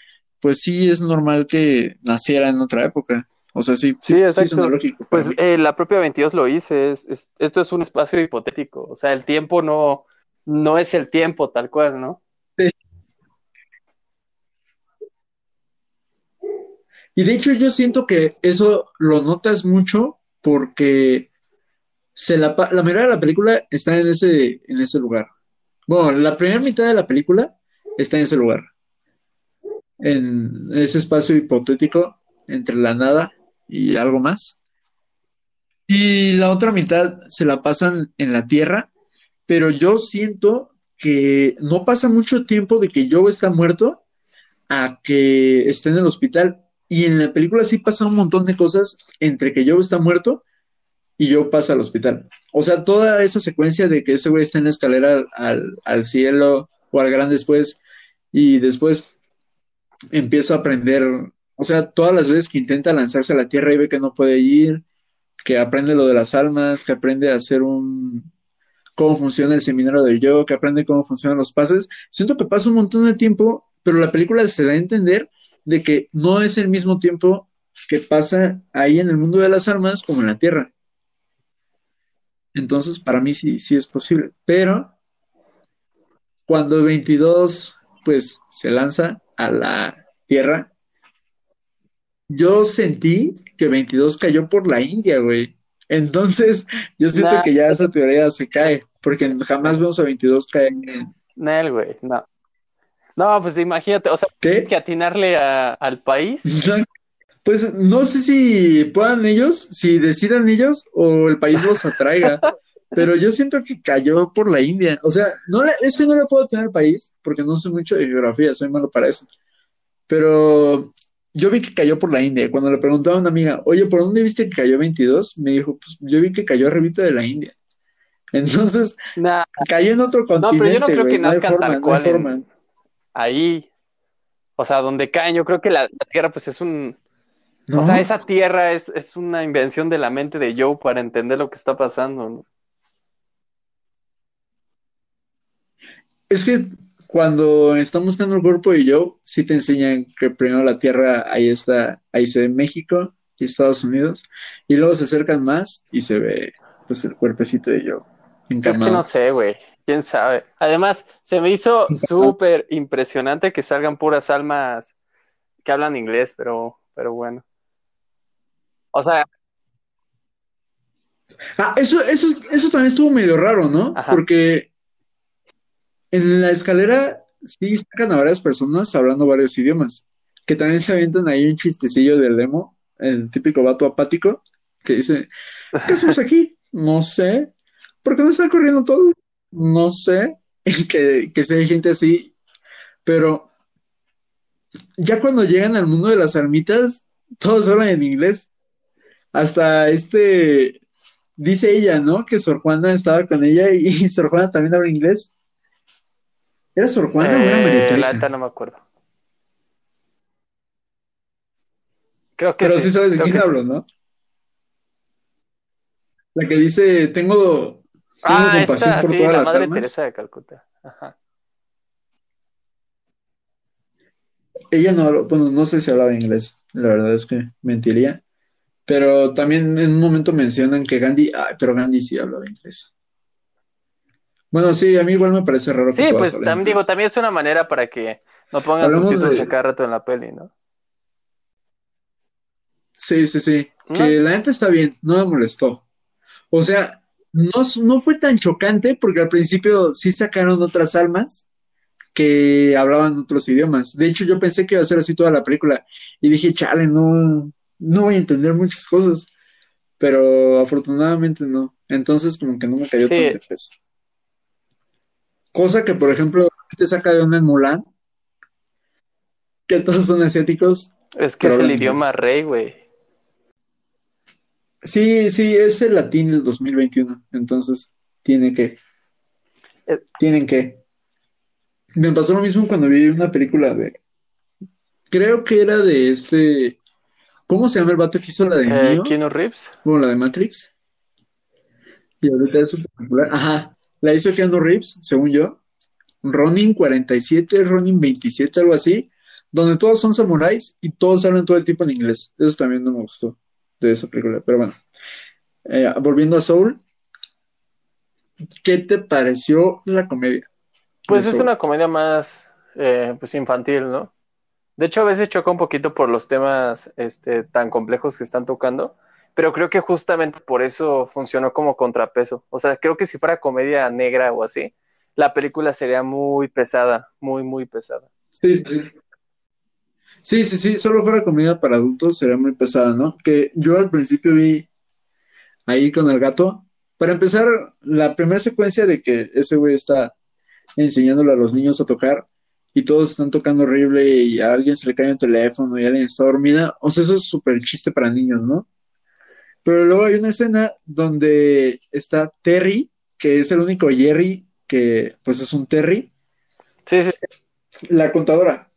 pues sí es normal que naciera en otra época. O sea, sí, Sí, sí, exacto. lógico Pues eh, la propia 22 lo hice, es, es- esto es un espacio hipotético, o sea, el tiempo no, no es el tiempo tal cual, ¿no? Sí. Y de hecho yo siento que eso lo notas mucho porque se la, la mayoría de la película está en ese, en ese lugar. Bueno, la primera mitad de la película está en ese lugar, en ese espacio hipotético entre la nada y algo más. Y la otra mitad se la pasan en la Tierra, pero yo siento que no pasa mucho tiempo de que Joe está muerto a que esté en el hospital. Y en la película sí pasa un montón de cosas entre que Joe está muerto y Joe pasa al hospital. O sea, toda esa secuencia de que ese güey está en la escalera al, al cielo o al gran después y después empieza a aprender, o sea, todas las veces que intenta lanzarse a la tierra y ve que no puede ir, que aprende lo de las almas, que aprende a hacer un cómo funciona el seminario del yo, que aprende cómo funcionan los pases. Siento que pasa un montón de tiempo, pero la película se da a entender de que no es el mismo tiempo que pasa ahí en el mundo de las almas como en la Tierra. Entonces, para mí sí, sí es posible. Pero cuando 22 pues se lanza a la Tierra, yo sentí que 22 cayó por la India, güey. Entonces, yo siento Nah, que ya esa teoría se cae, porque jamás vemos a 22 caer en... Nel, güey, no. No, pues imagínate, o sea, ¿Qué? que atinarle a- al país. No, Pues no sé si puedan ellos, si decidan ellos o el país los atraiga, pero yo siento que cayó por la India. O sea, no le- es que no le puedo tener al país porque no sé mucho de geografía, soy malo para eso. Pero yo vi que cayó por la India. Cuando le preguntaba a una amiga, oye, ¿por dónde viste que cayó 22? Me dijo, pues yo vi que cayó arribita de la India. Entonces, Nah, cayó en otro no, pero yo no continente, creo que No nazcan forma, tal no cual en- ahí. O sea, donde caen, yo creo que la, la Tierra, pues es un. O sea, esa Tierra es, es una invención de la mente de Joe para entender lo que está pasando, ¿no? Es que cuando están buscando el cuerpo de Joe, sí te enseñan que primero la Tierra, ahí está, ahí se ve México y Estados Unidos, y luego se acercan más y se ve pues el cuerpecito de Joe es que no sé, güey. ¿Quién sabe? Además, se me hizo súper impresionante que salgan puras almas que hablan inglés, pero, pero bueno. O sea, Ah, eso, eso, eso también estuvo medio raro, ¿no? Ajá. Porque en la escalera sí sacan a varias personas hablando varios idiomas. que también se avientan ahí un chistecillo del Lemo, el típico vato apático, que dice, ¿qué hacemos aquí? No sé. ¿Por qué no está corriendo todo? No sé. que, que sea gente así. Pero ya cuando llegan al mundo de las almitas, todos hablan en inglés. Hasta este, dice ella, ¿no? Que Sor Juana estaba con ella y, Sor Juana también habla inglés. ¿Era Sor Juana o era María Eh, Teresa? la no me acuerdo. Creo que Pero sí, sabes de quién que hablo, ¿no? La que dice, tengo, tengo Ah, compasión esta, por sí, todas la las Madre almas. Teresa de Calcuta. Ajá. Ella no habló, bueno, no sé si hablaba inglés, la verdad es que mentiría. Pero también en un momento mencionan que Gandhi, ay, pero Gandhi sí hablaba inglés. Bueno, sí, a mí igual me parece raro que Sí, todas pues hablen tam- digo, también es una manera para que no pongan Hablamos subtítulos de- a cada rato en la peli, ¿no? Sí, sí, sí. No. Que la neta está bien, no me molestó. O sea, no, no fue tan chocante porque al principio sí sacaron otras almas que hablaban otros idiomas. De hecho, yo pensé que iba a ser así toda la película y dije, chale, no, no voy a entender muchas cosas. Pero afortunadamente no. Entonces, como que no me cayó Sí. tanto peso. Cosa que, por ejemplo, te saca de una en Mulan, que todos son asiáticos. Es que es el idioma rey, güey. Sí, sí, es el latín del 2021, entonces tiene que, Eh. tienen que. Me pasó lo mismo cuando vi una película de, creo que era de este, ¿cómo se llama el vato que hizo la de Eh, Neo? Keanu Reeves. Bueno, la de Matrix. Y ahorita es súper popular. Ajá, la hizo Keanu Reeves, según yo. Ronin 47, Ronin 27, algo así, donde todos son samuráis y todos hablan todo el tiempo en inglés. Eso también no me gustó de esa película, pero bueno. Eh, volviendo a Soul, ¿qué te pareció la comedia? Pues es Soul? una comedia más eh, pues infantil, ¿no? De hecho, a veces choca un poquito por los temas este, tan complejos que están tocando, pero creo que justamente por eso funcionó como contrapeso. O sea, creo que si fuera comedia negra o así, la película sería muy pesada, muy, muy pesada. Sí, sí, sí. Sí, sí, solo fuera comedia para adultos sería muy pesada, ¿no? Que yo al principio vi ahí con el gato. Para empezar, la primera secuencia de que ese güey está enseñándole a los niños a tocar y todos están tocando horrible y a alguien se le cae un teléfono y alguien está dormida. O sea, eso es súper chiste para niños, ¿no? Pero luego hay una escena donde está Terry, que es el único Jerry que pues es un Terry, Sí, sí. la contadora,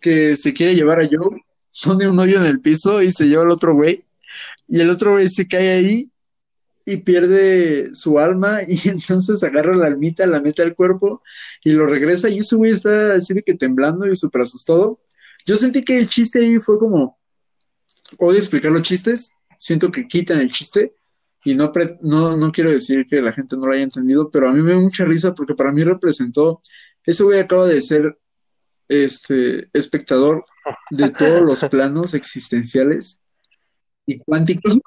que se quiere llevar a Joe, pone un hoyo en el piso y se lleva al otro güey, y el otro güey se cae ahí y pierde su alma y entonces agarra la almita, la mete al cuerpo y lo regresa y ese güey está así de que temblando y súper asustado. Yo sentí que el chiste ahí fue como, odio explicar los chistes, siento que quitan el chiste y no, pre- no, no quiero decir que la gente no lo haya entendido, pero a mí me da mucha risa porque para mí representó, ese güey acaba de ser este espectador de todos los planos existenciales y cuánticos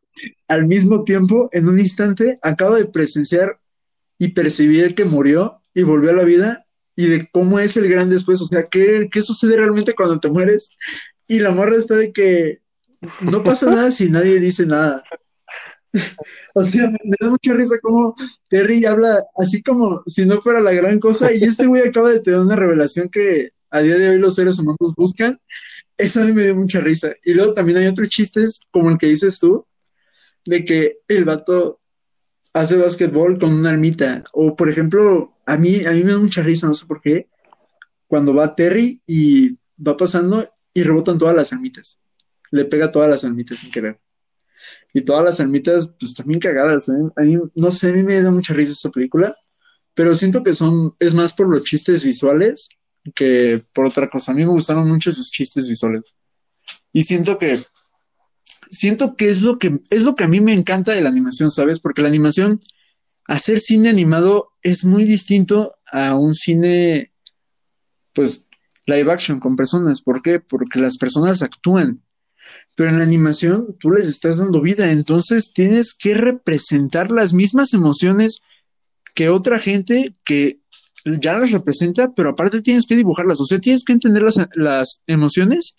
al mismo tiempo, en un instante, acaba de presenciar y percibir que murió y volvió a la vida y de cómo es el gran después, o sea, qué, qué sucede realmente cuando te mueres y la morra está de que no pasa nada si nadie dice nada. O sea, me, me da mucha risa como Terry habla así como si no fuera la gran cosa y este güey acaba de tener una revelación que a día de hoy los seres humanos buscan. Eso a mí me dio mucha risa. Y luego también hay otros chistes como el que dices tú, de que el vato hace básquetbol con una almita. O por ejemplo, a mí, a mí me da mucha risa, no sé por qué, cuando va Terry y va pasando y rebotan todas las almitas. Le pega todas las almitas sin querer. Y todas las almitas, pues también cagadas. ¿eh? A mí, no sé, a mí me da mucha risa esta película. Pero siento que son, es más por los chistes visuales que por otra cosa. A mí me gustaron mucho sus chistes visuales. Y siento que, siento que es lo que, es lo que a mí me encanta de la animación, ¿sabes? Porque la animación, hacer cine animado es muy distinto a un cine, pues, live action con personas. ¿Por qué? Porque las personas actúan. Pero en la animación tú les estás dando vida, entonces tienes que representar las mismas emociones que otra gente que ya las representa, pero aparte tienes que dibujarlas, o sea, tienes que entender las, las emociones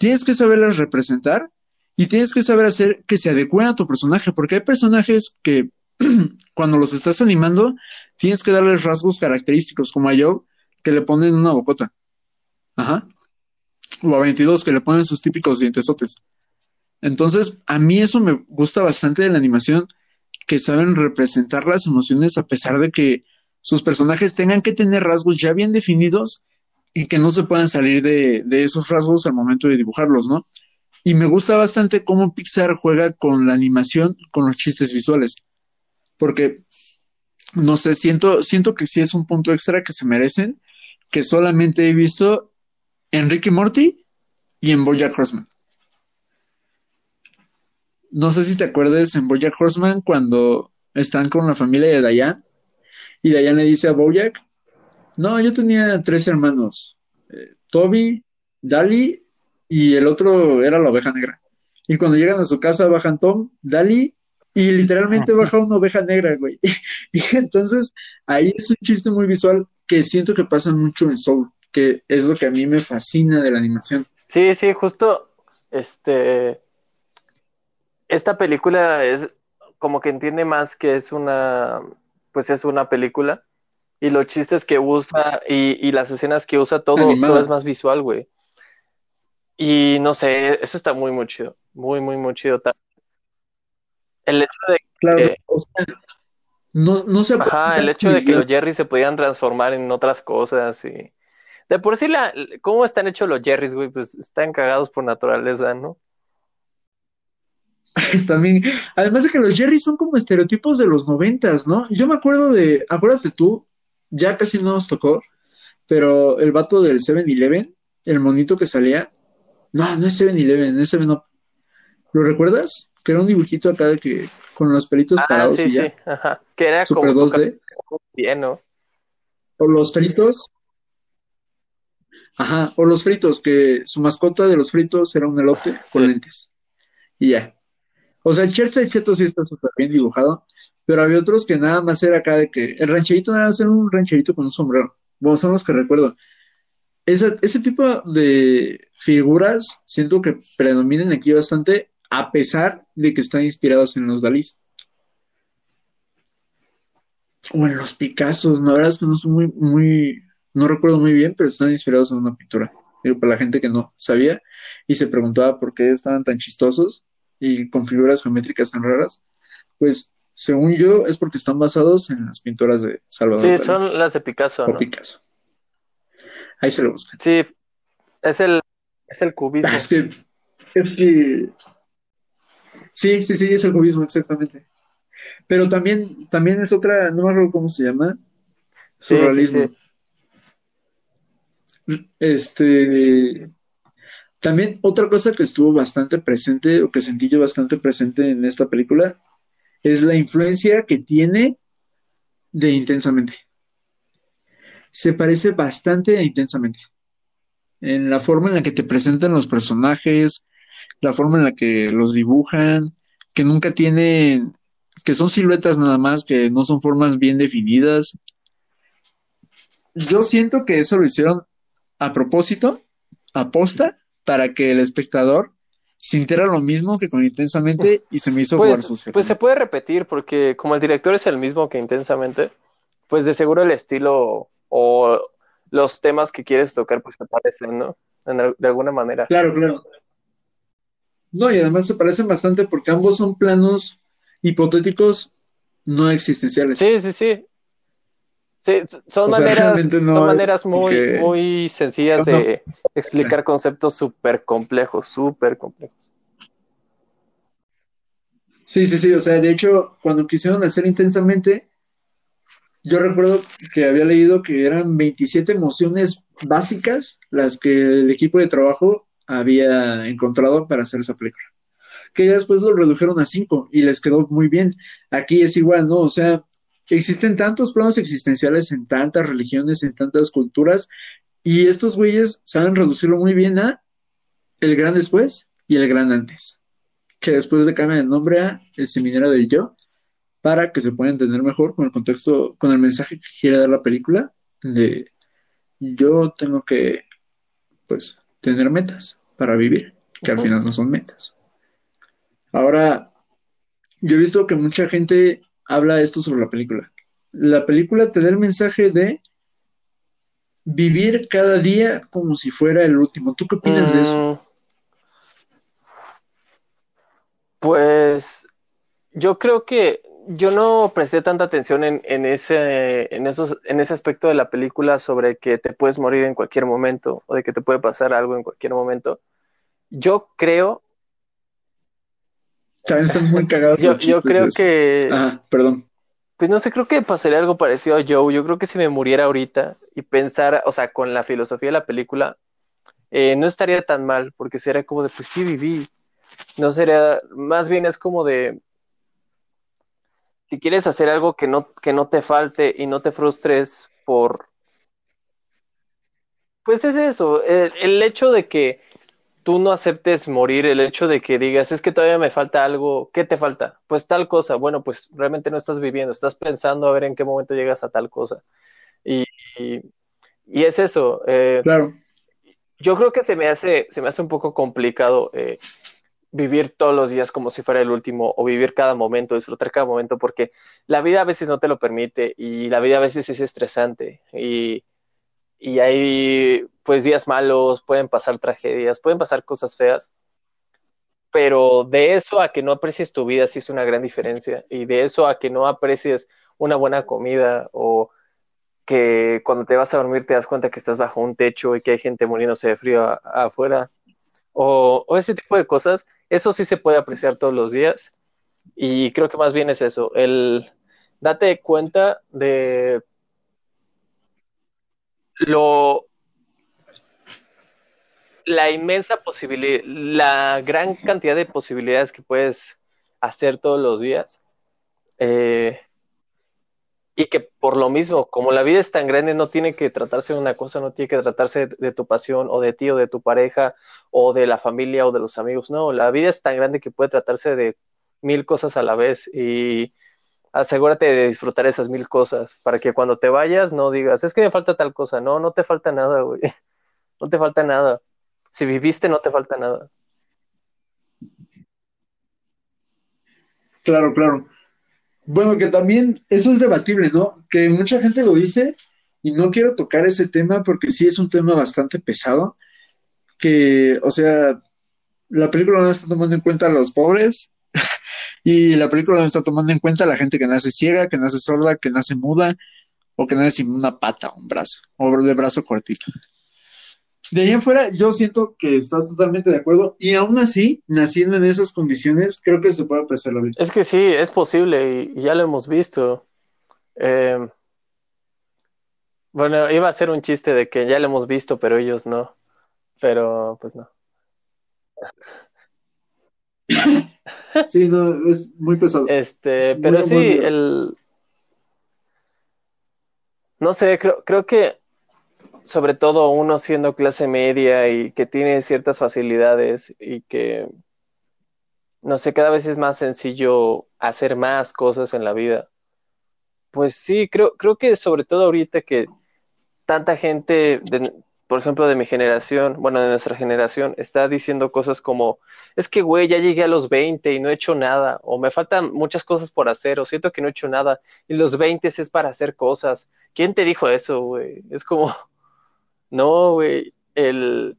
tienes que saberlas representar y tienes que saber hacer que se adecuen a tu personaje, porque hay personajes que cuando los estás animando, tienes que darles rasgos característicos, como a Joe, que le ponen una bocota. Ajá. O a 22, que le ponen sus típicos dientesotes. Entonces, a mí eso me gusta bastante de la animación, que saben representar las emociones a pesar de que sus personajes tengan que tener rasgos ya bien definidos y que no se puedan salir de, esos rasgos al momento de dibujarlos, ¿no? Y me gusta bastante cómo Pixar juega con la animación, con los chistes visuales. Porque, no sé, siento, siento que sí es un punto extra que se merecen, que solamente he visto en Ricky Morty y en Bojack Horseman. No sé si te acuerdas en Bojack Horseman cuando están con la familia de Dayan y Dayan le dice a Bojack, no, yo tenía tres hermanos, eh, Toby, Dali y el otro era la oveja negra. Y cuando llegan a su casa bajan Tom, Dali y literalmente baja una oveja negra, güey. y entonces ahí es un chiste muy visual que siento que pasa mucho en Soul, que es lo que a mí me fascina de la animación. Sí, sí, justo, este, esta película es como que entiende más que es una, pues es una película y los chistes que usa y, y las escenas que usa, todo, todo es más visual, güey. Y no sé, eso está muy, muy chido, muy, muy, muy chido. El hecho de que... no, no se Ajá, el hecho de que los Jerrys se podían transformar en otras cosas y... De por sí, la, ¿cómo están hechos los Jerrys, güey? Pues están cagados por naturaleza, ¿no? También, además de que los Jerrys son como estereotipos de los noventas, ¿no? Yo me acuerdo de, acuérdate tú, ya casi no nos tocó, pero el vato del 7-Eleven, el monito que salía, no, no es 7-Eleven, es 7 Up. ¿Lo recuerdas? Que era un dibujito acá de que con los pelitos ah, parados sí, y ya. Sí, ajá. Que era Super como 2D. bien, ¿no? O los fritos. Ajá, o los fritos, que su mascota de los fritos era un elote con lentes. Y ya. O sea, el Cherta de Cheto sí está súper bien dibujado, pero había otros que nada más era acá de que el rancherito nada más era un rancherito con un sombrero. Bueno, son los que recuerdo. Esa- ese tipo de figuras siento que predominan aquí bastante, a pesar de que están inspirados en los Dalís. O en los Picassos, la verdad es que no son muy, muy, no recuerdo muy bien, pero están inspirados en una pintura. Digo, para la gente que no sabía y se preguntaba por qué estaban tan chistosos y con figuras geométricas tan raras, pues según yo es porque están basados en las pinturas de Salvador Sí, Dalí son las de Picasso, o ¿no? Picasso. Ahí se lo buscan. Sí, es el, es el cubismo. Es que, es que, sí, sí, sí, es el cubismo, exactamente. Pero también, también es otra, no me acuerdo cómo se llama, Sí, sí, surrealismo. sí. Este, también otra cosa que estuvo bastante presente, o que sentí yo bastante presente en esta película, es la influencia que tiene de Intensamente. Se parece bastante a Intensamente. En la forma en la que te presentan los personajes, la forma en la que los dibujan, que nunca tienen, que son siluetas nada más, que no son formas bien definidas. Yo siento que eso lo hicieron a propósito, aposta, para que el espectador sintiera lo mismo que con Intensamente y se me hizo jugar Pues, sucio. pues se puede repetir porque como el director es el mismo que intensamente, pues de seguro el estilo o los temas que quieres tocar pues se parecen, ¿no? En de alguna manera. Claro, claro. No, y además se parecen bastante porque ambos son planos hipotéticos no existenciales. Sí, sí, sí. Sí, son O sea, maneras, no son maneras muy, muy sencillas No, no. de explicar conceptos súper complejos, súper complejos. Sí, sí, sí, o sea, de hecho, cuando quisieron hacer intensamente, yo recuerdo que había leído que eran 27 emociones básicas las que el equipo de trabajo había encontrado para hacer esa película. Que ya después lo redujeron a 5 y les quedó muy bien. Aquí es igual, ¿no? O sea, existen tantos planos existenciales en tantas religiones, en tantas culturas, y estos güeyes saben reducirlo muy bien a el gran después y el gran antes que después le cambian el nombre a El Seminario del Yo, para que se pueda entender mejor con el contexto, con el mensaje que quiere dar la película, de yo tengo que, pues, tener metas para vivir, que al final no son metas. Ahora, yo he visto que mucha gente habla esto sobre la película. La película te da el mensaje de vivir cada día como si fuera el último. ¿Tú qué opinas de eso? Mm, Pues yo creo que yo no presté tanta atención en, en ese, en, esos, en ese aspecto de la película sobre que te puedes morir en cualquier momento o de que te puede pasar algo en cualquier momento. Yo creo, También están muy cagados yo, creo que, Ajá, perdón. pues no sé, creo que pasaría algo parecido a Joe. Yo creo que si me muriera ahorita y pensara, o sea, con la filosofía de la película, eh, no estaría tan mal, porque sería como de, pues sí viví. No sería, más bien es como de, si quieres hacer algo que no, que no te falte y no te frustres por, pues es eso, el, el hecho de que tú no aceptes morir, el hecho de que digas, es que todavía me falta algo, ¿qué te falta? Pues tal cosa, bueno, pues realmente no estás viviendo, estás pensando a ver en qué momento llegas a tal cosa. Y, y, y es eso, eh, Claro. yo creo que se me hace, se me hace un poco complicado eh, vivir todos los días como si fuera el último o vivir cada momento, disfrutar cada momento, porque la vida a veces no te lo permite y la vida a veces es estresante y, y hay pues días malos, pueden pasar tragedias, pueden pasar cosas feas, pero de eso a que no aprecies tu vida sí es una gran diferencia y de eso a que no aprecies una buena comida o que cuando te vas a dormir te das cuenta que estás bajo un techo y que hay gente muriéndose de frío afuera o, o ese tipo de cosas, eso sí se puede apreciar todos los días y creo que más bien es eso, el date cuenta de lo la inmensa posibilidad, la gran cantidad de posibilidades que puedes hacer todos los días. Eh, y que por lo mismo, como la vida es tan grande, no tiene que tratarse de una cosa, no tiene que tratarse de, de tu pasión o de ti o de tu pareja o de la familia o de los amigos. No, la vida es tan grande que puede tratarse de mil cosas a la vez y asegúrate de disfrutar esas mil cosas para que cuando te vayas no digas, es que me falta tal cosa. No, no te falta nada, güey. No te falta nada. Si viviste, no te falta nada. Claro, claro. Bueno, que también eso es debatible, ¿no? Que mucha gente lo dice y no quiero tocar ese tema porque sí es un tema bastante pesado, que, o sea, la película no está tomando en cuenta a los pobres y la película no está tomando en cuenta a la gente que nace ciega, que nace sorda, que nace muda o que nace sin una pata o un brazo o de brazo cortito. De ahí en fuera, yo siento que estás totalmente de acuerdo y aún así, naciendo en esas condiciones, creo que se puede apreciar la vida. Es que sí, es posible y, y ya lo hemos visto. Eh, bueno, iba a ser un chiste de que ya lo hemos visto, pero ellos no. Pero pues no. Sí, no, es muy pesado. Este, Muy pero sí, el, no sé, creo, creo que sobre todo uno siendo clase media y que tiene ciertas facilidades y que, no sé, cada vez es más sencillo hacer más cosas en la vida. Pues sí, creo, creo que sobre todo ahorita que tanta gente, de- por ejemplo, de mi generación, bueno, de nuestra generación, está diciendo cosas como, es que, güey, ya llegué a los 20 y no he hecho nada, o me faltan muchas cosas por hacer, o siento que no he hecho nada, y los 20 es para hacer cosas. ¿Quién te dijo eso, güey? Es como, no, güey, el...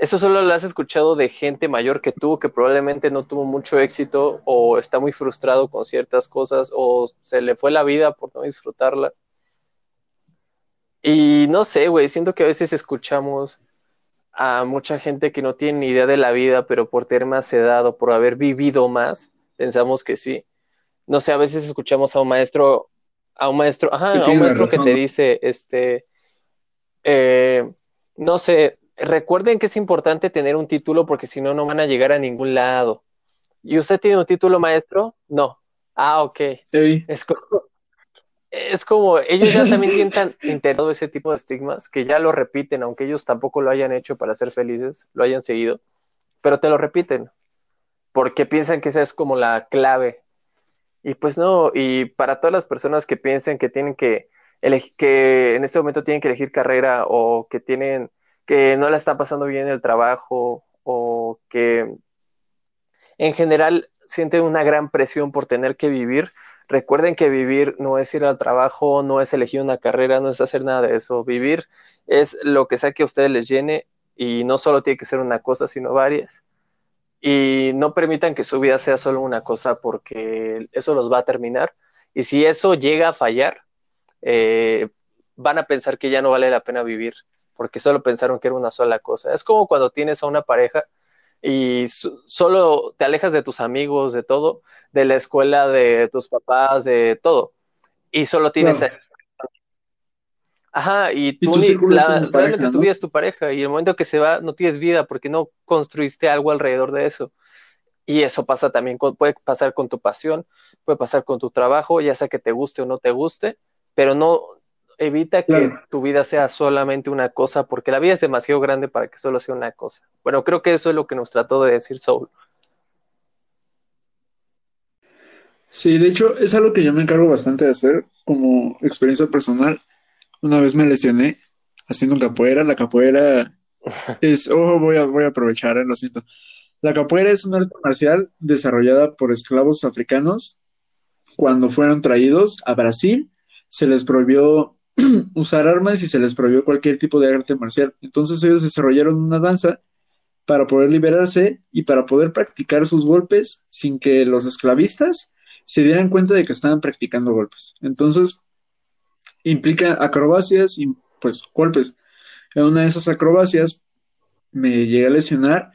Eso solo lo has escuchado de gente mayor que tú, que probablemente no tuvo mucho éxito o está muy frustrado con ciertas cosas o se le fue la vida por no disfrutarla. Y no sé, güey, siento que a veces escuchamos a mucha gente que no tiene ni idea de la vida, pero por tener más edad o por haber vivido más, pensamos que sí. No sé, a veces escuchamos a un maestro, a un maestro, ajá, a un maestro que te dice, este, eh, no sé, recuerden que es importante tener un título porque si no, no van a llegar a ningún lado. ¿Y usted tiene un título, maestro? No. Ah, ok. Ey, Es como, es como ellos ya también sientan integrado ese tipo de estigmas que ya lo repiten, aunque ellos tampoco lo hayan hecho para ser felices, lo hayan seguido, pero te lo repiten porque piensan que esa es como la clave. Y pues no, y para todas las personas que piensan que tienen que elegir, que en este momento tienen que elegir carrera o que tienen, que no la están pasando bien en el trabajo o que en general sienten una gran presión por tener que vivir, recuerden que vivir no es ir al trabajo, no es elegir una carrera, no es hacer nada de eso. Vivir es lo que sea que a ustedes les llene y no solo tiene que ser una cosa, sino varias. Y no permitan que su vida sea solo una cosa porque eso los va a terminar. Y si eso llega a fallar, eh, van a pensar que ya no vale la pena vivir porque solo pensaron que era una sola cosa. Es como cuando tienes a una pareja y solo te alejas de tus amigos, de todo, de la escuela, de tus papás, de todo, y solo tienes Ajá, y tú, realmente tu vida es tu pareja, y el momento que se va no tienes vida porque no construiste algo alrededor de eso. Y eso pasa también, puede pasar con tu pasión, puede pasar con tu trabajo, ya sea que te guste o no te guste, pero no, evita que tu vida sea solamente una cosa, porque la vida es demasiado grande para que solo sea una cosa. Bueno, creo que eso es lo que nos trató de decir Soul. Sí, de hecho, es algo que yo me encargo bastante de hacer como experiencia personal. Una vez me lesioné haciendo capoeira. La capoeira es, ojo, voy a, voy a aprovechar, eh, lo siento. La capoeira es un arte marcial desarrollada por esclavos africanos cuando fueron traídos a Brasil. Se les prohibió usar armas y se les prohibió cualquier tipo de arte marcial. Entonces ellos desarrollaron una danza para poder liberarse y para poder practicar sus golpes sin que los esclavistas se dieran cuenta de que estaban practicando golpes. Entonces, implica acrobacias y pues golpes. En una de esas acrobacias me llegué a lesionar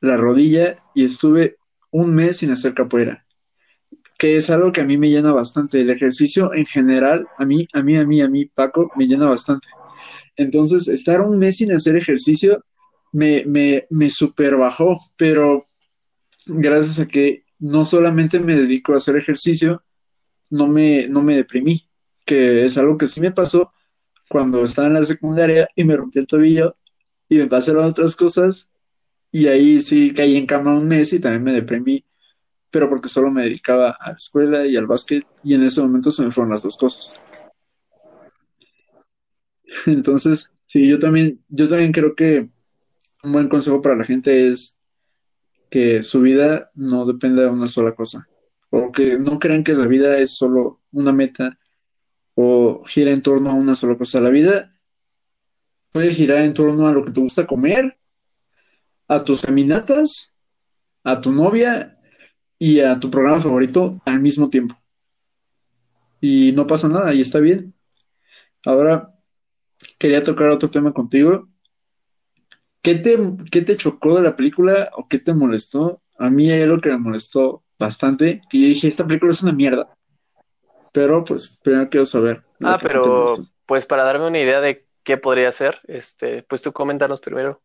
la rodilla y estuve un mes sin hacer capoeira que es algo que a mí me llena bastante. El ejercicio en general, a mí, a mí, a mí, a mí, Paco, me llena bastante. Entonces, estar un mes sin hacer ejercicio me, me, me super bajó, pero gracias a que no solamente me dedico a hacer ejercicio, no me, no me deprimí, que es algo que sí me pasó cuando estaba en la secundaria y me rompí el tobillo y me pasaron otras cosas y ahí sí caí en cama un mes y también me deprimí pero porque solo me dedicaba a la escuela y al básquet y en ese momento se me fueron las dos cosas. Entonces, sí, yo también, yo también creo que un buen consejo para la gente es que su vida no dependa de una sola cosa, o que no crean que la vida es solo una meta o gira en torno a una sola cosa. La vida puede girar en torno a lo que te gusta comer, a tus caminatas, a tu novia y a tu programa favorito al mismo tiempo. Y no pasa nada, y está bien. Ahora quería tocar otro tema contigo. ¿Qué te, ¿Qué te chocó de la película o qué te molestó? A mí hay algo que me molestó bastante, que yo dije, esta película es una mierda. Pero pues primero quiero saber. Ah, pero pues para darme una idea de qué podría ser, este, pues tú coméntanos primero.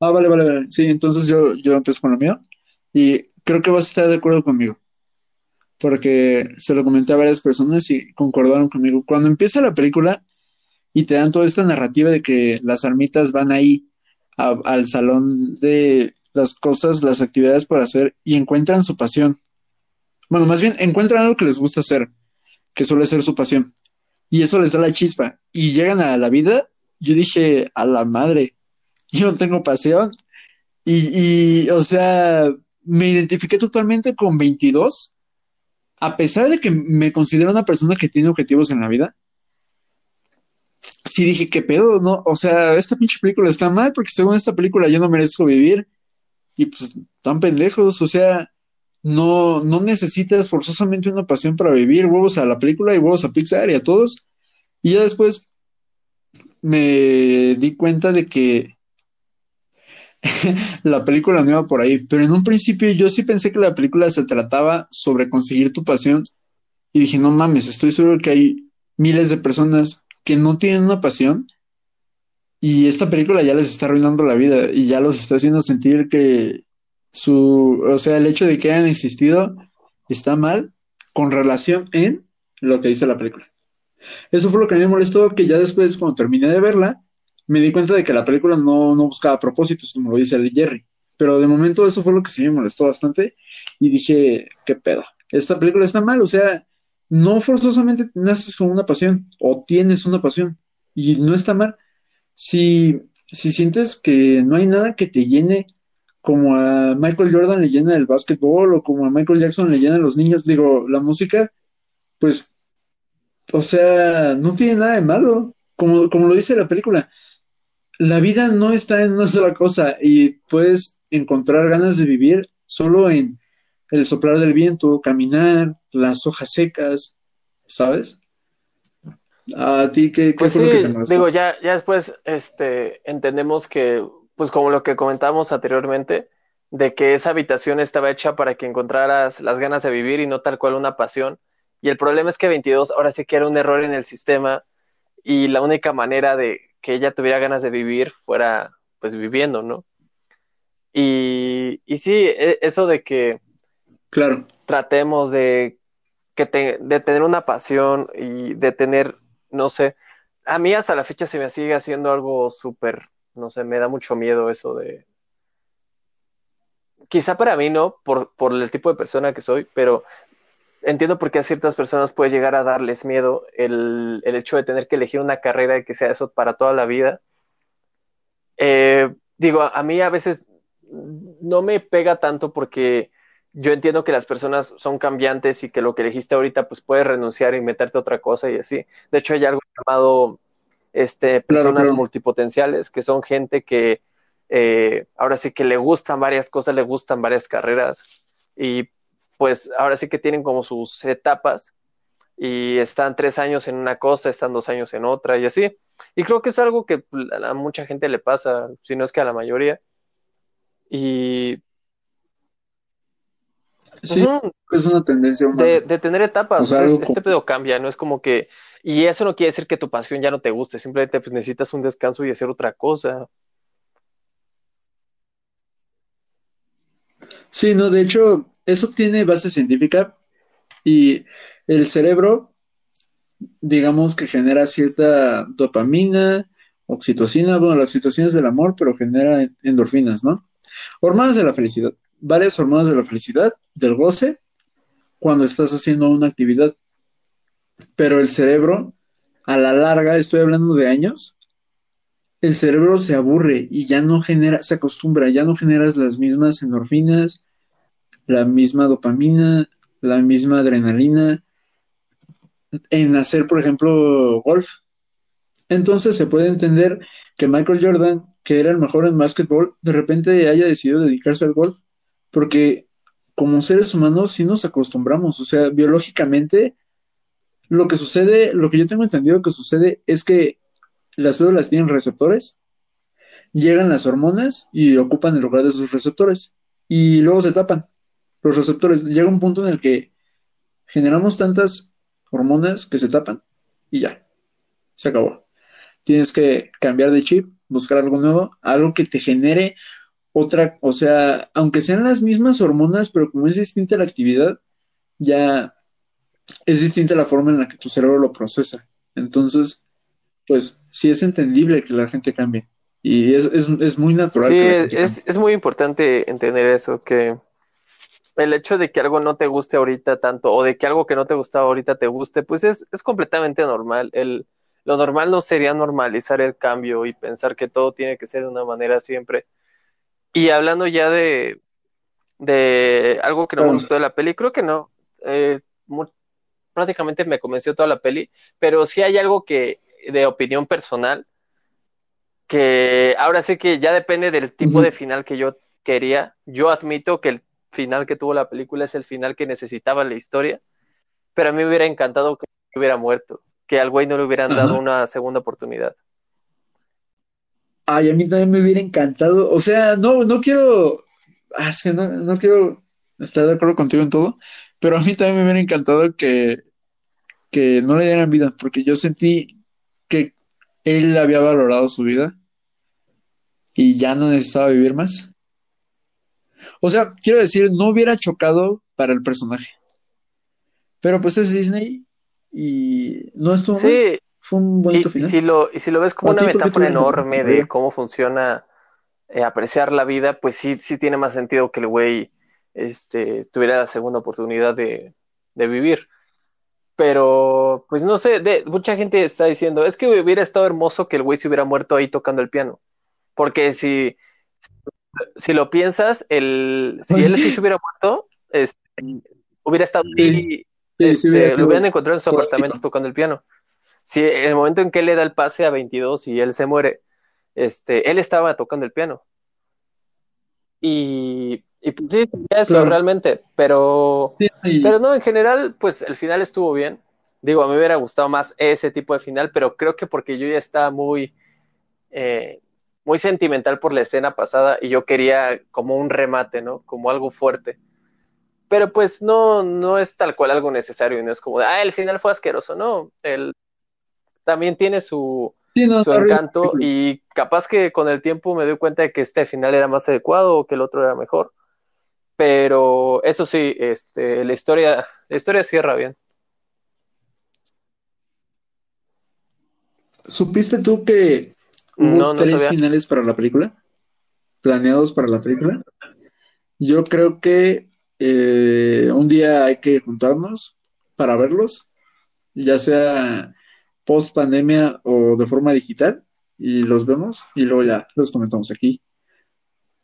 Ah, vale, vale, vale. Sí, entonces yo, yo empiezo con lo mío y creo que vas a estar de acuerdo conmigo, porque se lo comenté a varias personas y concordaron conmigo. Cuando empieza la película y te dan toda esta narrativa de que las armitas van ahí al salón de las cosas, las actividades para hacer y encuentran su pasión. Bueno, más bien encuentran algo que les gusta hacer, que suele ser su pasión. Y eso les da la chispa. Y llegan a la vida, yo dije, a la madre, yo no tengo pasión. Y, y, o sea, me identifiqué totalmente con 22, a pesar de que me considero una persona que tiene objetivos en la vida. Sí dije, ¿qué pedo? No, o sea, esta pinche película está mal porque según esta película yo no merezco vivir. Y pues, tan pendejos, o sea, no, no necesitas forzosamente una pasión para vivir. Huevos a la película y huevos a Pixar y a todos. Y ya después me di cuenta de que la película no iba por ahí, pero en un principio yo sí pensé que la película se trataba sobre conseguir tu pasión y dije, no mames, estoy seguro que hay miles de personas que no tienen una pasión y esta película ya les está arruinando la vida y ya los está haciendo sentir que su, o sea, el hecho de que hayan existido está mal con relación en lo que dice la película. Eso fue lo que me molestó, que ya después, cuando terminé de verla, me di cuenta de que la película no, no buscaba propósitos, como lo dice el Jerry. Pero de momento eso fue lo que sí me molestó bastante y dije, ¿qué pedo? Esta película está mal, o sea, no forzosamente naces con una pasión o tienes una pasión y no está mal. Si si sientes que no hay nada que te llene, como a Michael Jordan le llena el básquetbol o como a Michael Jackson le llena los niños, digo, la música, pues, o sea, no tiene nada de malo, como, como lo dice la película. La vida no está en una sola cosa y puedes encontrar ganas de vivir solo en el soplar del viento, caminar, las hojas secas, ¿sabes? ¿A ti qué, qué Pues fue lo que te digo, ya, ya después este, entendemos que, pues como lo que comentábamos anteriormente, de que esa habitación estaba hecha para que encontraras las ganas de vivir y no tal cual una pasión. Y el problema es que 22 ahora sí que era un error en el sistema y la única manera de que ella tuviera ganas de vivir fuera pues viviendo, ¿no? Y, y sí, e- eso de que Claro, tratemos de, que te- de tener una pasión y de tener, no sé, a mí hasta la fecha se me sigue haciendo algo súper, no sé, me da mucho miedo eso de, quizá para mí no, por, por el tipo de persona que soy, pero entiendo por qué a ciertas personas puede llegar a darles miedo el, el hecho de tener que elegir una carrera y que sea eso para toda la vida. Eh, digo, a, a mí a veces no me pega tanto porque yo entiendo que las personas son cambiantes y que lo que elegiste ahorita pues puedes renunciar y meterte a otra cosa y así. De hecho, hay algo llamado este, claro, personas claro. multipotenciales, que son gente que eh, ahora sí que le gustan varias cosas, le gustan varias carreras y pues ahora sí que tienen como sus etapas y están tres años en una cosa, están dos años en otra y así. Y creo que es algo que a mucha gente le pasa, si no es que a la mayoría. Y Sí, es una tendencia humana. de, de tener etapas, O sea, este pedo cambia, no es como que, y eso no quiere decir que tu pasión ya no te guste, simplemente pues necesitas un descanso y hacer otra cosa. Sí, no, de hecho, eso tiene base científica y el cerebro, digamos que genera cierta dopamina, oxitocina, bueno, la oxitocina es del amor, pero genera endorfinas, ¿no? Hormonas de la felicidad, varias hormonas de la felicidad, del goce, cuando estás haciendo una actividad, pero el cerebro, a la larga, estoy hablando de años, el cerebro se aburre y ya no genera, se acostumbra, ya no generas las mismas endorfinas, la misma dopamina, la misma adrenalina en hacer, por ejemplo, golf. Entonces se puede entender que Michael Jordan, que era el mejor en básquetbol, de repente haya decidido dedicarse al golf, porque como seres humanos sí nos acostumbramos, o sea, biológicamente lo que sucede, lo que yo tengo entendido que sucede es que las células tienen receptores, llegan las hormonas y ocupan el lugar de esos receptores y luego se tapan los receptores. Llega un punto en el que generamos tantas hormonas que se tapan y ya, se acabó. Tienes que cambiar de chip, buscar algo nuevo, algo que te genere otra, o sea, aunque sean las mismas hormonas, pero como es distinta la actividad, ya es distinta la forma en la que tu cerebro lo procesa. Entonces, pues sí es entendible que la gente cambie. Y es, es, es muy natural Sí, que la gente es, es muy importante entender eso, que el hecho de que algo no te guste ahorita tanto o de que algo que no te gustaba ahorita te guste, pues es, es completamente normal. El, lo normal no sería normalizar el cambio y pensar que todo tiene que ser de una manera siempre. Y hablando ya de, de algo que no me Claro. gustó de la peli, creo que no. Eh, prácticamente me convenció toda la peli, pero sí hay algo que de opinión personal que ahora sí que ya depende del tipo de final que yo quería. Yo admito que el final que tuvo la película es el final que necesitaba la historia, pero a mí me hubiera encantado que hubiera muerto, que al güey no le hubieran Ajá. dado una segunda oportunidad. Ay, a mí también me hubiera encantado. O sea, no, no quiero. ah, no, no quiero estar de acuerdo contigo en todo, pero a mí también me hubiera encantado que, que no le dieran vida, porque yo sentí que él había valorado su vida y ya no necesitaba vivir más. O sea, quiero decir, no hubiera chocado para el personaje. Pero pues es Disney y no estuvo mal. Sí, Fue un y, bonito y final. si lo, y si lo ves como ¿A una metáfora enorme de cómo funciona eh, apreciar la vida, pues sí, sí tiene más sentido que el güey este, tuviera la segunda oportunidad de, de vivir. Pero, pues no sé, de, mucha gente está diciendo, es que hubiera estado hermoso que el güey se hubiera muerto ahí tocando el piano. Porque si, si lo piensas, el, si él sí se hubiera muerto, este, hubiera estado Sí. este, hubiera lo hubieran encontrado en su apartamento tocando el piano. Si en el momento en que él le da el pase a 22 y él se muere, este, él estaba tocando el piano. Y, y pues sí, eso Claro. realmente, pero, Sí, pero no, en general, pues el final estuvo bien. Digo, a mí me hubiera gustado más ese tipo de final, pero creo que porque yo ya estaba muy, eh, muy sentimental por la escena pasada y yo quería como un remate, ¿no? Como algo fuerte. Pero pues no, no es tal cual algo necesario y no es como de, ah, el final fue asqueroso, no. El, también tiene su, sí, no, su horrible. encanto y capaz que con el tiempo me doy cuenta de que este final era más adecuado o que el otro era mejor. Pero eso sí, este, la historia, la historia cierra bien. ¿Supiste tú que hubo No, no tres sabía. finales para la película? ¿Planeados para la película? Yo creo que eh, un día hay que juntarnos para verlos, ya sea post pandemia o de forma digital, y los vemos y luego ya los comentamos aquí.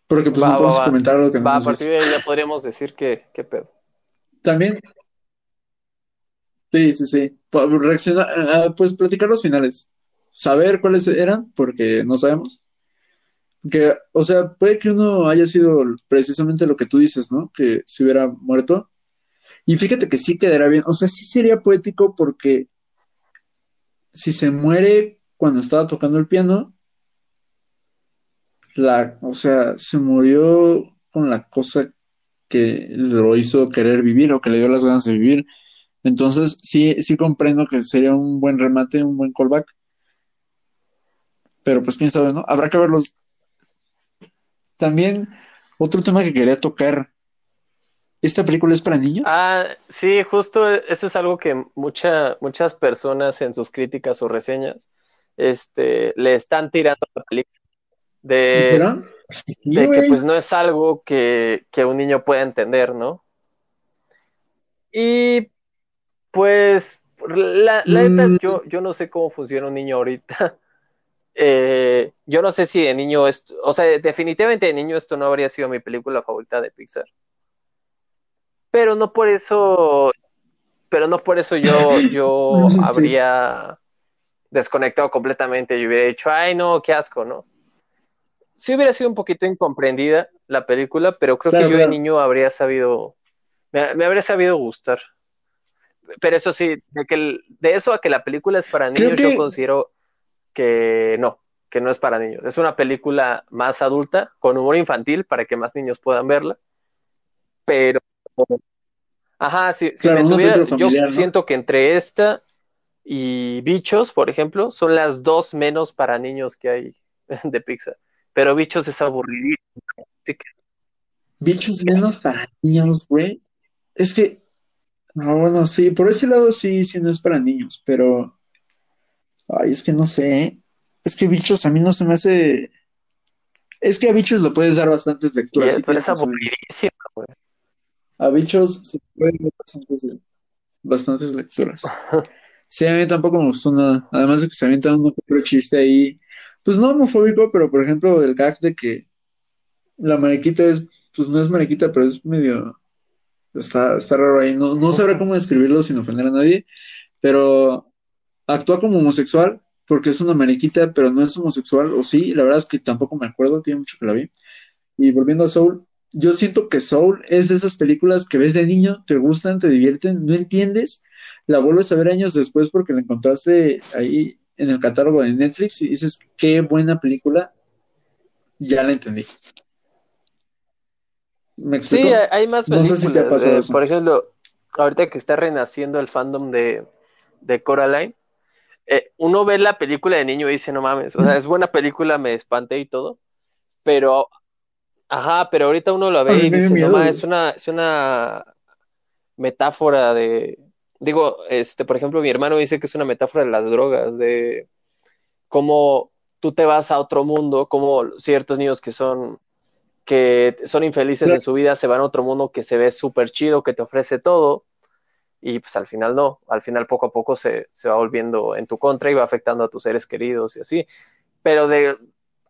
Porque pues Va, no va, podemos va. comentar algo que no Va, a partir de ahí ya podríamos decir que, qué pedo. También, sí, sí, sí. Pa- Reaccionar, ah, pues platicar los finales. Saber cuáles eran, porque no sabemos. Que, o sea, puede que uno haya sido precisamente lo que tú dices, ¿no? Que se hubiera muerto. Y fíjate que sí quedará bien. O sea, sí sería poético porque si se muere cuando estaba tocando el piano, la, o sea, se murió con la cosa que lo hizo querer vivir o que le dio las ganas de vivir. Entonces, sí, sí comprendo que sería un buen remate, un buen callback. Pero pues quién sabe, ¿no? Habrá que verlos. También, otro tema que quería tocar. ¿Esta película es para niños? Ah, sí, justo eso es algo que mucha, muchas personas en sus críticas o reseñas este, le están tirando a la película. De, de que pues no es algo que, que un niño pueda entender, ¿no? Y pues la, la Mm. yo, yo no sé cómo funciona un niño ahorita. Eh, yo no sé si de niño esto, o sea, definitivamente de niño esto no habría sido mi película favorita de Pixar. Pero no por eso, pero no por eso yo, yo Sí. habría desconectado completamente y hubiera dicho, ay no, qué asco, ¿no? Sí hubiera sido un poquito incomprendida la película, pero creo Claro, que yo claro. de niño habría sabido, me, me habría sabido gustar. Pero eso sí, de que el- de eso a que la película es para niños, que- yo considero que no, que no es para niños. Es una película más adulta, con humor infantil, para que más niños puedan verla. Pero, ajá, si, si Claro, me tuviera, yo siento que entre esta y Bichos, por ejemplo, son las dos menos para niños que hay de Pixar. Pero Bichos es aburridísimo. Así que, Bichos menos para niños, güey. Es que, no, bueno, sí, por ese lado sí, sí no es para niños, pero, ay, es que no sé, ¿eh? Es que Bichos a mí no se me hace, es que a Bichos lo puedes dar bastantes lecturas. sí pero es aburridísimo, güey. A Bichos se pueden dar bastantes, bastantes lecturas. Sí, a mí tampoco me gustó nada. Además de que se avienta un otro chiste ahí, pues no homofóbico, pero por ejemplo el gag de que la mariquita es, pues no es mariquita, pero es medio, está, está raro ahí. No, no sabrá cómo describirlo sin ofender a nadie, pero actúa como homosexual porque es una mariquita, pero no es homosexual, o sí, la verdad es que tampoco me acuerdo, tiene mucho que la vi. Y volviendo a Soul, yo siento que Soul es de esas películas que ves de niño, te gustan, te divierten, no entiendes, la vuelves a ver años después porque la encontraste ahí en el catálogo de Netflix y dices, qué buena película, ya la entendí. ¿Me explico? Sí, hay- más No sé si te ha películas. pasado Eh, por ejemplo, ahorita que está renaciendo el fandom de, de Coraline, eh, uno ve la película de niño y dice, no mames, o sea, es buena película, me espanté y todo, pero, ajá, pero ahorita uno A ve y dice, no miedo, mames, güey. es una, es una metáfora de, digo, este, por ejemplo, mi hermano dice que es una metáfora de las drogas, de cómo tú te vas a otro mundo, como ciertos niños que son que son infelices Claro. en su vida se van a otro mundo que se ve súper chido, que te ofrece todo, y pues al final no, al final poco a poco se, se va volviendo en tu contra y va afectando a tus seres queridos y así. Pero de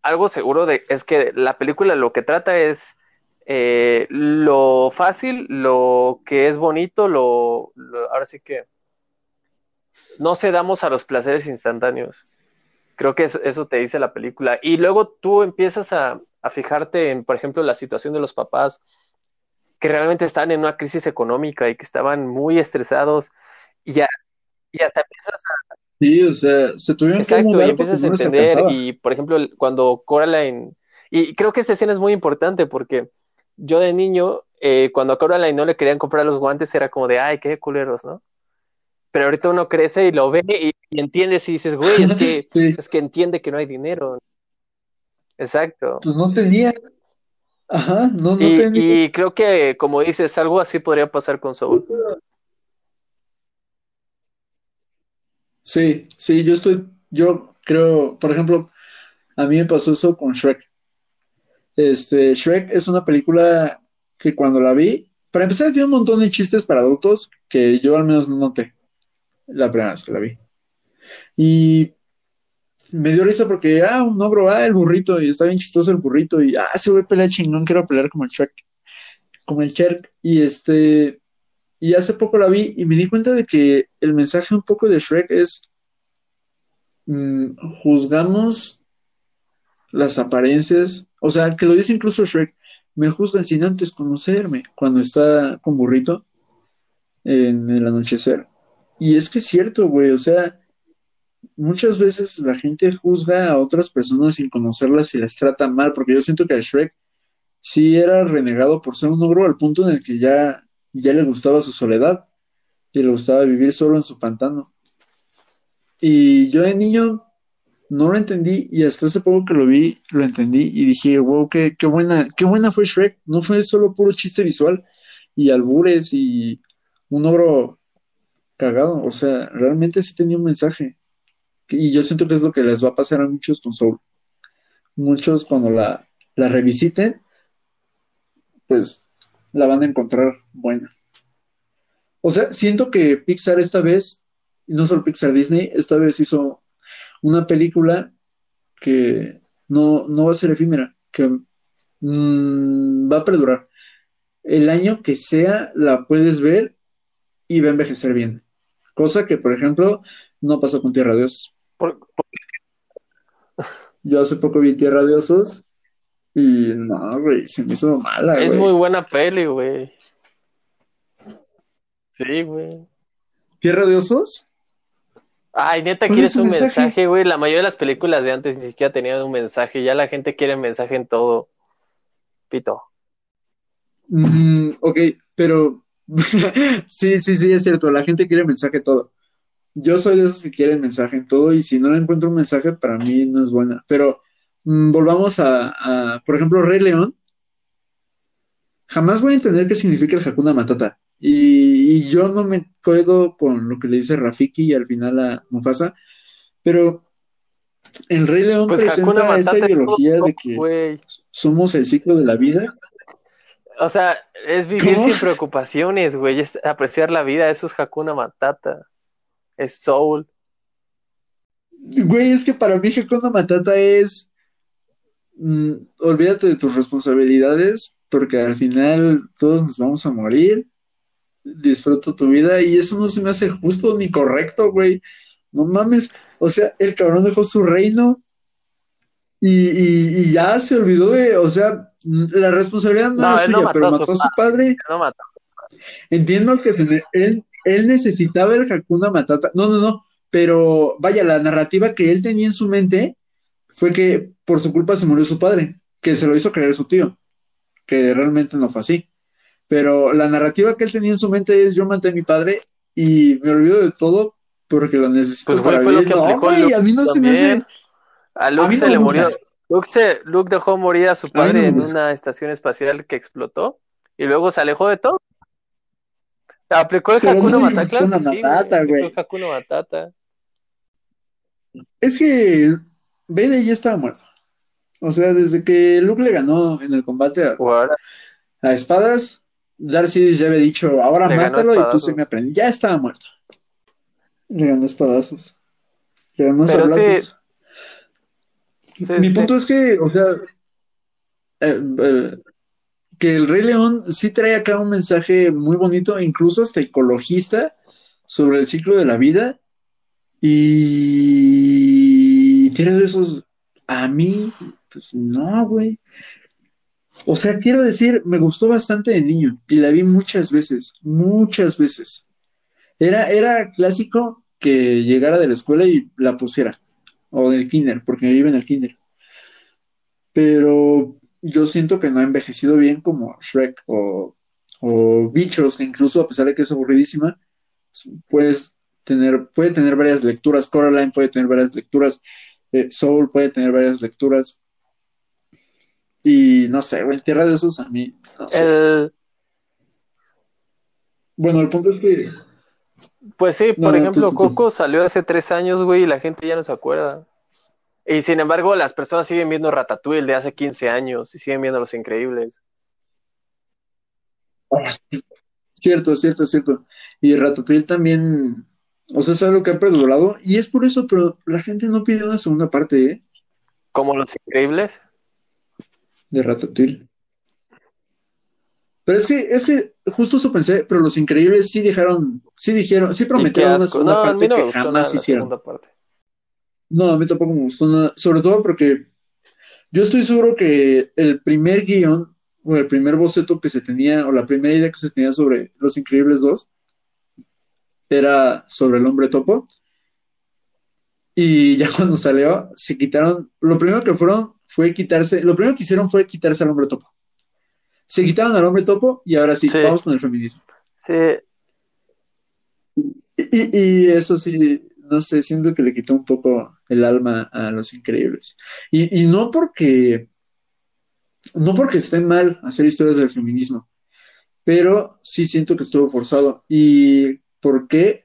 algo seguro de, es que la película lo que trata es eh, lo fácil, lo que es bonito, lo, lo, ahora sí que no cedamos a los placeres instantáneos. Creo que eso, eso te dice la película. Y luego tú empiezas a, a fijarte en, por ejemplo, la situación de los papás que realmente están en una crisis económica y que estaban muy estresados y ya, ya te empiezas a... Sí, o sea, se tuvieron Exacto, que mudar y empiezas a entender y, por ejemplo, cuando Coraline... Y creo que esta escena es muy importante porque yo de niño, eh, cuando a Coraline no le querían comprar los guantes, era como de, ay, qué culeros, ¿no? Pero ahorita uno crece y lo ve y, y entiendes y dices, güey, es que, Sí, es que entiende que no hay dinero. Exacto. pues no tenía. Ajá, no, no Y, y creo que, como dices, algo así podría pasar con Soul. Sí, sí, yo estoy, yo creo, por ejemplo, a mí me pasó eso con Shrek. Este, Shrek es una película que cuando la vi, para empezar, tiene un montón de chistes para adultos que yo al menos no noté la primera vez que la vi. Y me dio risa porque, ah, un ogro, ah, el burrito, y está bien chistoso el burrito, y ah, se voy a pelear chingón, quiero pelear como el Shrek, como el Shrek. Y este, y hace poco la vi y me di cuenta de que el mensaje un poco de Shrek es mm, juzgamos las apariencias, o sea, que lo dice incluso Shrek, me juzgan sin antes conocerme, cuando está con burrito en el anochecer. Y es que es cierto, güey, o sea, muchas veces la gente juzga a otras personas sin conocerlas y las trata mal, porque yo siento que a Shrek sí era renegado por ser un ogro al punto en el que ya, ya le gustaba su soledad y le gustaba vivir solo en su pantano. Y yo de niño no lo entendí y hasta hace poco que lo vi, lo entendí y dije, wow, qué, qué buena, qué buena fue Shrek. No fue solo puro chiste visual y albures y un ogro cagado. O sea, realmente sí tenía un mensaje. Y yo siento que es lo que les va a pasar a muchos con Soul. Muchos cuando la, la revisiten, pues la van a encontrar buena. O sea, siento que Pixar esta vez, y no solo Pixar Disney, esta vez hizo una película que no, no va a ser efímera, que mm, va a perdurar. El año que sea, la puedes ver y va a envejecer bien. Cosa que, por ejemplo, no pasó con Tierra de Osos. Por- Yo hace poco vi Tierra de Osos y no, güey, se me hizo mala, es muy buena peli, güey. Sí, güey. ¿Tierra de Osos? Ay, neta, ¿Cuál ¿quieres un mensaje? mensaje, güey? La mayoría de las películas de antes ni siquiera tenían un mensaje. Ya la gente quiere mensaje en todo. Pito. Mm, ok, pero sí, sí, sí, es cierto, la gente quiere mensaje en todo. Yo soy de esos que quieren mensaje en todo y si no encuentro un mensaje, para mí no es buena. Pero mm, volvamos a, a, por ejemplo, Rey León. Jamás voy a entender qué significa el Hakuna Matata. Y, y yo no me quedo con lo que le dice Rafiki y al final a Mufasa, pero el Rey León Pues presenta esta ideología de que somos el ciclo de la vida. O sea, es vivir ¿Cómo? sin preocupaciones, güey. Es apreciar la vida. Eso es Hakuna Matata. Es Soul. Güey, es que para mí Hakuna Matata es mm, olvídate de tus responsabilidades, porque al final todos nos vamos a morir. Disfruta tu vida y eso no se me hace justo ni correcto, güey. No mames. O sea, el cabrón dejó su reino y, y- y ya se olvidó de, o sea, mm, la responsabilidad no, No, no suya, pero mató a su padre. No. Entiendo que tener- él, él necesitaba el Hakuna Matata. No, no, no. Pero vaya, la narrativa que él tenía en su mente fue que por su culpa se murió su padre, que se lo hizo creer su tío, que realmente no fue así. Pero la narrativa que él tenía en su mente es yo maté a mi padre y me olvido de todo porque lo necesito Pues, güey, para fue lo que No, aplicó güey, Luke a mí no se me hace. A A Luke mí se no le murió. Luke, se, Luke dejó morir a su A mí no padre en una estación espacial que explotó y luego se alejó de todo. Aplicó el Pero no Hakuna el Matata, Hakuna. Matata, Aplicó güey. el Hakuna Matata. Es que Vader ya estaba muerto. O sea, desde que Luke le ganó en el combate a, a espadas, Darcy ya había dicho, ahora le mátalo y tú se me aprende. Ya estaba muerto. Le ganó espadazos. Le ganó sí, sablazos. Sí, Mi punto es que, o sea, eh, eh, que el Rey León sí trae acá un mensaje muy bonito, incluso hasta ecologista, sobre el ciclo de la vida. Y tiene de esos, a mí, pues no, güey. O sea, quiero decir, me gustó bastante de niño y la vi muchas veces, muchas veces. Era, era clásico que llegara de la escuela y la pusiera, o del kinder, porque vive en el kinder. Pero yo siento que no ha envejecido bien como Shrek o, o Bichos, que incluso a pesar de que es aburridísima, puedes tener, puede tener varias lecturas, Coraline puede tener varias lecturas, eh, Soul puede tener varias lecturas. Y no sé, güey, Tierra de esos a mí, no sé. El, Bueno, el punto es que pues sí, por no, ejemplo, tú, tú, tú. Coco salió hace tres años, güey, y la gente ya no se acuerda. Y sin embargo, las personas siguen viendo Ratatouille de hace 15 años y siguen viendo Los Increíbles. Cierto, cierto, cierto. Y Ratatouille también, o sea, es algo que ha perdurado y es por eso, pero la gente no pide una segunda parte, ¿eh? Como Los Increíbles. De Ratatouille. Pero es que, es que justo eso pensé, pero los increíbles sí dejaron, sí dijeron, sí prometieron una segunda No, parte no que nada jamás la hicieron. segunda parte. No, a mí tampoco me gustó nada, sobre todo porque yo estoy seguro que el primer guion o el primer boceto que se tenía, o la primera idea que se tenía sobre Los Increíbles 2 era sobre el hombre topo. Y ya cuando salió, se quitaron, lo primero que fueron fue quitarse, lo primero que hicieron fue quitarse al hombre topo. Se quitaron al hombre topo y ahora sí, Sí. vamos con el feminismo. Sí, Y, y eso sí, no sé, siento que le quitó un poco el alma a Los Increíbles. Y, y no porque, no porque esté mal hacer historias del feminismo, pero sí siento que estuvo forzado. ¿Y por qué?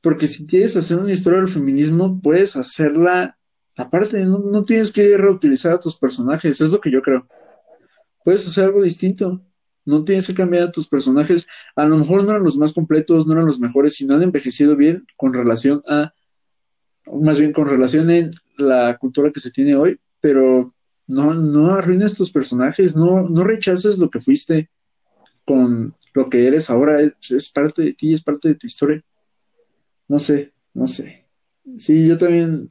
Porque si quieres hacer una historia del feminismo, puedes hacerla aparte, no, no tienes que reutilizar a tus personajes, es lo que yo creo. Puedes hacer algo distinto. No tienes que cambiar a tus personajes. A lo mejor no eran los más completos, no eran los mejores, y no han envejecido bien con relación a, más bien con relación en la cultura que se tiene hoy, pero no, no arruines tus personajes, no, no rechaces lo que fuiste con lo que eres ahora, es, parte de ti, es parte de tu historia. No sé, no sé. Sí, yo también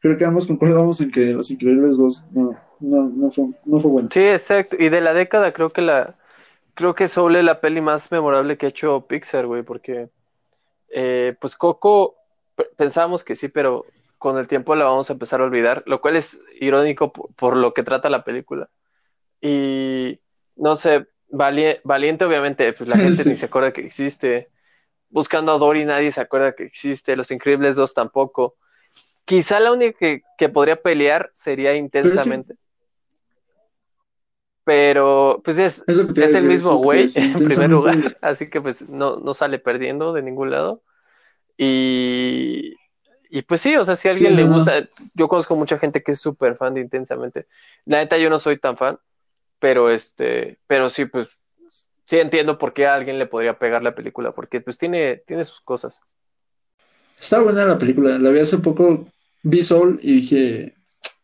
creo que ambos concordamos en que Los Increíbles 2 no, no, no fue, no fue bueno. sí, exacto. Y de la década creo que la creo que es la peli más memorable que ha hecho Pixar, güey, porque eh, pues Coco pensábamos que sí, pero con el tiempo la vamos a empezar a olvidar, lo cual es irónico por, por lo que trata la película. Y no sé, Valie- Valiente obviamente, pues la gente Sí. ni se acuerda que existe. Buscando a Dory nadie se acuerda que existe. Los Increíbles 2 tampoco. Quizá la única que, que podría pelear sería intensamente. Pero, pues es, Es el mismo güey en primer lugar, así que pues no, no sale perdiendo de ningún lado. Y, y pues sí, o sea, si a Sí, alguien le no. gusta, yo conozco mucha gente que es súper fan de Intensamente. La neta yo no soy tan fan, pero este, pero sí, pues sí entiendo por qué a alguien le podría pegar la película, porque pues tiene, tiene sus cosas. Está buena la película. La vi hace poco, vi Soul y dije,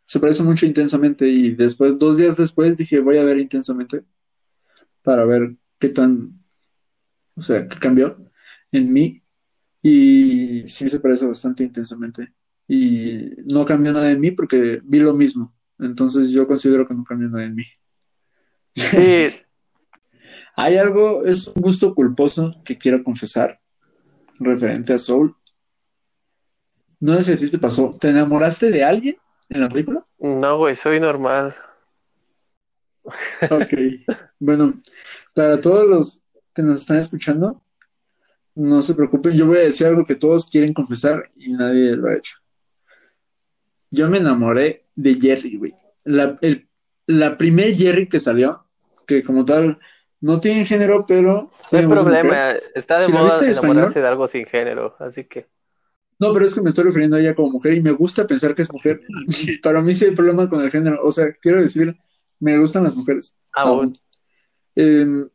se parece mucho intensamente. Y después, dos días después, dije, voy a ver intensamente para ver qué tan, o sea, qué cambió en mí. Y sí se parece bastante intensamente. Y no cambió nada en mí porque vi lo mismo. Entonces yo considero que no cambió nada en mí. Sí, Hay algo, es un gusto culposo que quiero confesar referente a Soul. No sé si a ti te pasó. ¿Te enamoraste de alguien en la película? no, güey, soy normal. Ok. Bueno, para todos los que nos están escuchando, no se preocupen. Yo voy a decir algo que todos quieren confesar y nadie lo ha hecho. Yo me enamoré de Jerry, güey. La, el, la primer Jerry que salió, que como tal no tiene género, pero No hay mujer. problema, está de Si moda español- enamorarse de algo sin género, así que No, pero es que me estoy refiriendo a ella como mujer y me gusta pensar que es mujer. Para mí sí hay problema con el género. O sea, quiero decir, me gustan las mujeres. Aún. Em,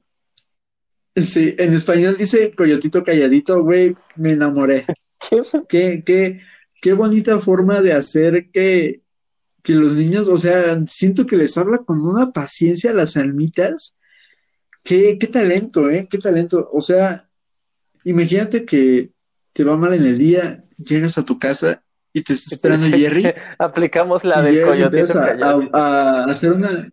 sí, en español dice coyotito calladito, güey, me enamoré. Qué, qué, qué bonita forma de hacer que, que los niños, o sea, siento que les habla con una paciencia a las almitas. Qué, qué talento, ¿eh? Qué talento. O sea, imagínate que te va mal en el día, llegas a tu casa y te está esperando Jerry. Aplicamos la del coyotito a, a, a, hacer una,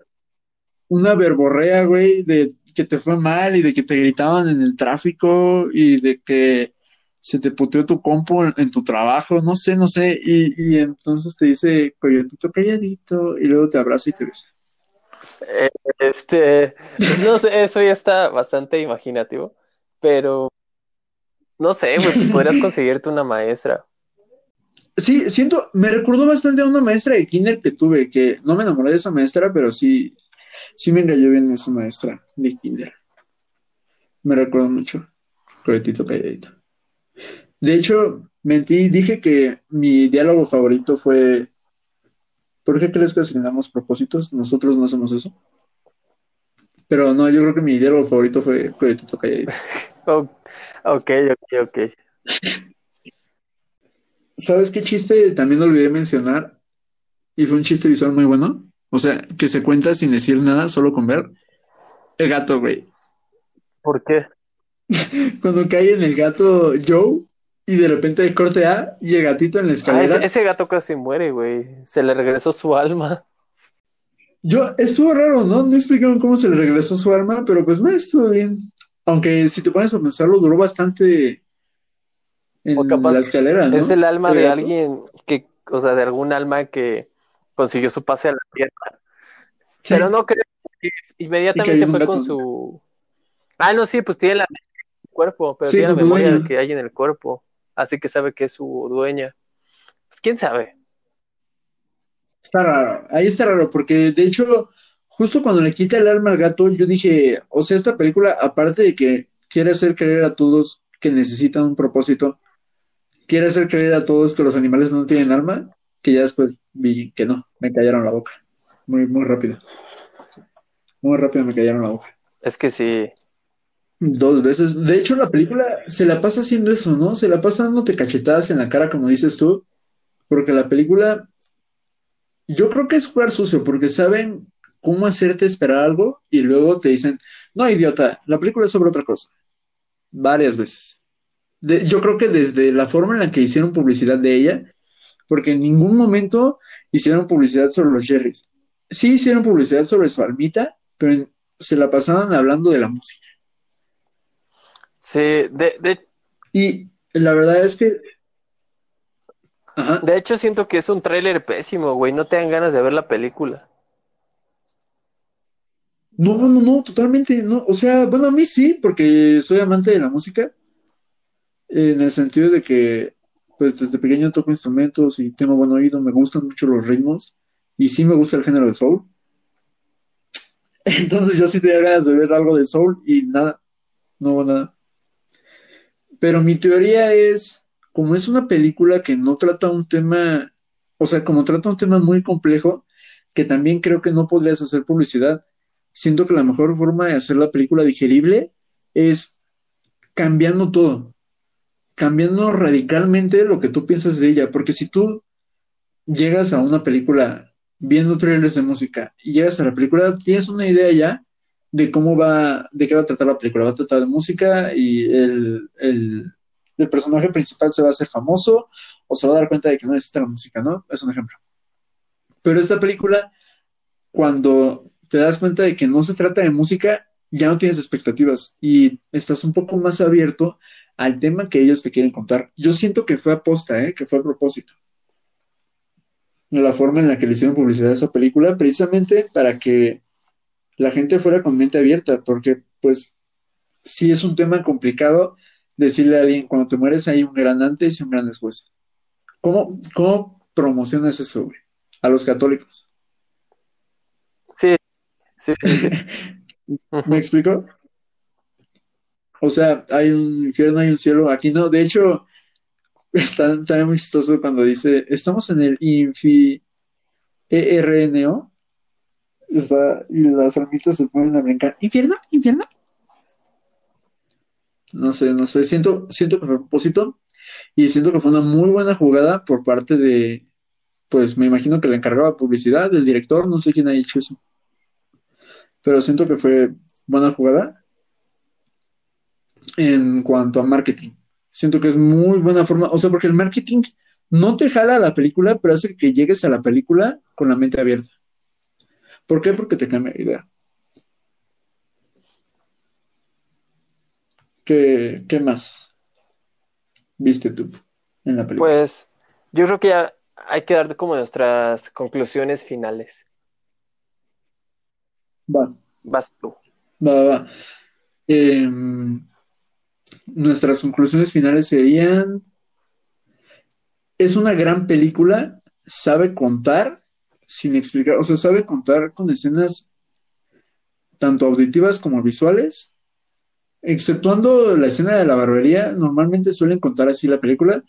una verborrea, güey, de que te fue mal y de que te gritaban en el tráfico y de que se te puteó tu compu en, tu trabajo, no sé, no sé, y, y, entonces te dice coyotito calladito y luego te abraza y te besa. Eh, este, no sé, eso ya está bastante imaginativo, pero no sé, güey, podrías conseguirte una maestra. Sí, siento, me recordó bastante a una maestra de kinder que tuve, que no me enamoré de esa maestra, pero sí, sí me engañó bien esa maestra de kinder. Me recuerdo mucho. Coyotito calladito. De hecho, mentí, dije que mi diálogo favorito fue ¿Por qué crees que asignamos propósitos? Nosotros no hacemos eso. Pero no, yo creo que mi diálogo favorito fue Coyotito Calladito. ok, ok, ok. ¿Sabes qué chiste también olvidé mencionar? Y fue un chiste visual muy bueno. O sea, que se cuenta sin decir nada, solo con ver. El gato, güey. ¿Por qué? Cuando cae en el gato Joe y de repente corte A y el gatito en la escalera. Ah, ese, gato casi muere, güey. Se le regresó su alma. Yo, estuvo raro, ¿no? No explicaron cómo se le regresó su alma, pero pues me estuvo bien. Aunque si te pones a pensarlo, duró bastante en la escalera, ¿no? Es el alma de alguien que, o sea, de algún alma que consiguió su pase a la tierra. Pero no creo que inmediatamente fue con su. Ah, no, sí, pues tiene la cuerpo, pero tiene la memoria que hay en el cuerpo, así que sabe que es su dueña. Pues quién sabe. Está raro, ahí está raro, porque de hecho, justo cuando le quita el alma al gato, yo dije, o sea, esta película, aparte de que quiere hacer creer a todos que necesitan un propósito, quiere hacer creer a todos que los animales no tienen alma, que ya después vi que no, me callaron la boca. Muy, muy rápido. Muy rápido me callaron la boca. Es que sí, Dos veces. De hecho, la película se la pasa haciendo eso, ¿no? Se la pasa dándote cachetadas en la cara, como dices tú. Porque la película. Yo creo que es jugar sucio, porque saben cómo hacerte esperar algo y luego te dicen, no, idiota, la película es sobre otra cosa. Varias veces. yo creo que desde la forma en la que hicieron publicidad de ella, porque en ningún momento hicieron publicidad sobre los Jerry's. Sí hicieron publicidad sobre su almita, pero se la pasaban hablando de la música. Sí, de, de... Y la verdad es que... De hecho, siento que es un tráiler pésimo, güey. No te dan ganas de ver la película. No, no, no, totalmente no. O sea, bueno, a mí sí, porque soy amante de la música. En el sentido de que, pues desde pequeño toco instrumentos y tengo buen oído, me gustan mucho los ritmos. Y sí me gusta el género de soul. Entonces yo sí tenía ganas de ver algo de soul y nada, no hubo nada. Pero mi teoría es, como es una película que no trata un tema, o sea, como trata un tema muy complejo, que también creo que no podrías hacer publicidad, siento que la mejor forma de hacer la película digerible es cambiando todo, cambiando radicalmente lo que tú piensas de ella, porque si tú llegas a una película viendo trailers de música y llegas a la película, tienes una idea ya de cómo va, de qué va a tratar la película. Va a tratar de música y el, el, personaje principal se va a hacer famoso o se va a dar cuenta de que no necesita la música, ¿no? Es un ejemplo. Pero esta película, cuando te das cuenta de que no se trata de música, ya no tienes expectativas y estás un poco más abierto al tema que ellos te quieren contar. Yo siento que fue aposta, ¿eh? que fue a propósito. La forma en la que le hicieron publicidad esa película, precisamente para que la gente fuera con mente abierta, porque pues sí es un tema complicado decirle a alguien, cuando te mueres hay un gran antes y un gran después. ¿Cómo, cómo promocionas eso, güey? A los católicos. ¿Me explico? O sea, hay un infierno, hay un cielo. Aquí no. De hecho, está también muy chistoso cuando dice, estamos en el infi ERNO está, y las almitas se ponen a brincar. ¿Infierno? ¿Infierno? No sé, no sé. Siento, siento que propósito y siento que fue una muy buena jugada por parte de, pues me imagino que le encargaba publicidad del director, no sé quién ha hecho eso. Pero siento que fue buena jugada en cuanto a marketing. Siento que es muy buena forma, o sea, porque el marketing no te jala a la película, pero hace que llegues a la película con la mente abierta. ¿Por qué? Porque te cambia la idea. ¿Qué, qué más viste tú en la película? Pues yo creo que ya hay que dar como nuestras conclusiones finales. Va, Vas tú. va, va, va. Em, nuestras conclusiones finales serían, es una gran película, sabe contar sin explicar, o sea, sabe contar con escenas tanto auditivas como visuales, exceptuando la escena de la barbería, normalmente suelen contar así la película.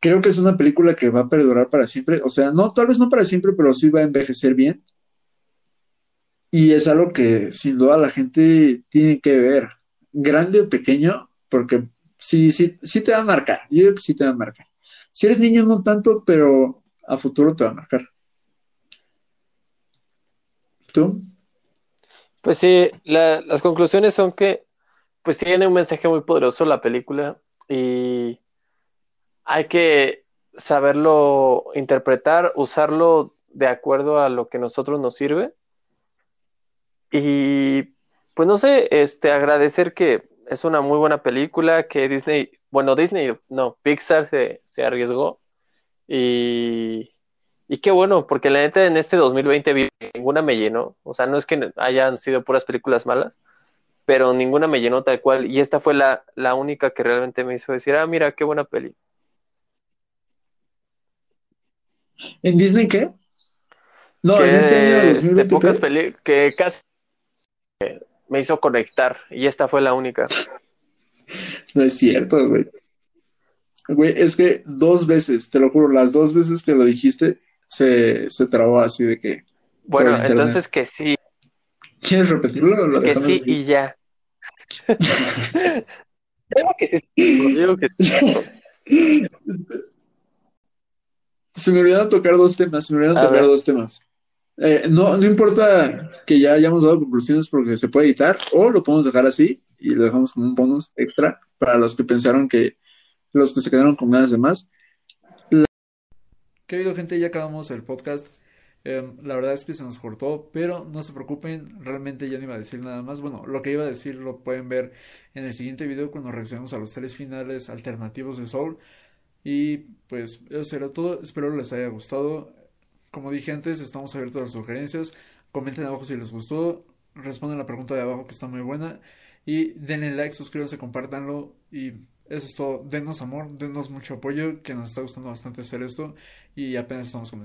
Creo que es una película que va a perdurar para siempre, o sea, no, tal vez no para siempre, pero sí va a envejecer bien. Y es algo que sin duda la gente tiene que ver, grande o pequeño, porque sí, sí, sí te va a marcar, yo creo que sí te va a marcar. Si eres niño, no tanto, pero a futuro te va a marcar. ¿Tú? Pues sí, la- las conclusiones son que pues tiene un mensaje muy poderoso la película y hay que saberlo interpretar, usarlo de acuerdo a lo que nosotros nos sirve y pues no sé, este agradecer que es una muy buena película, que Disney, bueno, Disney, no, Pixar se, se arriesgó y y qué bueno, porque la neta en este 2020 vi- ninguna me llenó. O sea, no es que hayan sido puras películas malas, pero ninguna me llenó tal cual. Y esta fue la, la única que realmente me hizo decir, ah, mira, qué buena peli. ¿En Disney qué? No, Que en este año de 2020. pocas peli que casi me hizo conectar. Y esta fue la única. No es cierto, güey. Güey, es que dos veces, te lo juro, las dos veces que lo dijiste, se, se trabó así de que Bueno, entonces que sí, ¿Quieres repetirlo o lo que sí y ya. Digo que sí, digo que sí. Se me olvidaron tocar dos temas, se me olvidaron A tocar ver. dos temas. Eh, no, no importa que ya hayamos dado conclusiones porque se puede editar, o lo podemos dejar así y lo dejamos como un bonus extra para los que pensaron que, los que se quedaron con ganas de más. Querido gente, ya acabamos el podcast. Em, la verdad es que se nos cortó, pero no se preocupen, realmente ya no iba a decir nada más. Bueno, lo que iba a decir lo pueden ver en el siguiente video cuando reaccionemos a los tres finales alternativos de Soul. Y pues eso será todo, espero les haya gustado. Como dije antes, estamos abiertos a las sugerencias. Comenten abajo si les gustó, respondan la pregunta de abajo que está muy buena. Y denle like, suscríbanse, compártanlo. Y eso es todo. Denos amor, denos mucho apoyo, que nos está gustando bastante hacer esto. Y apenas estamos comenzando.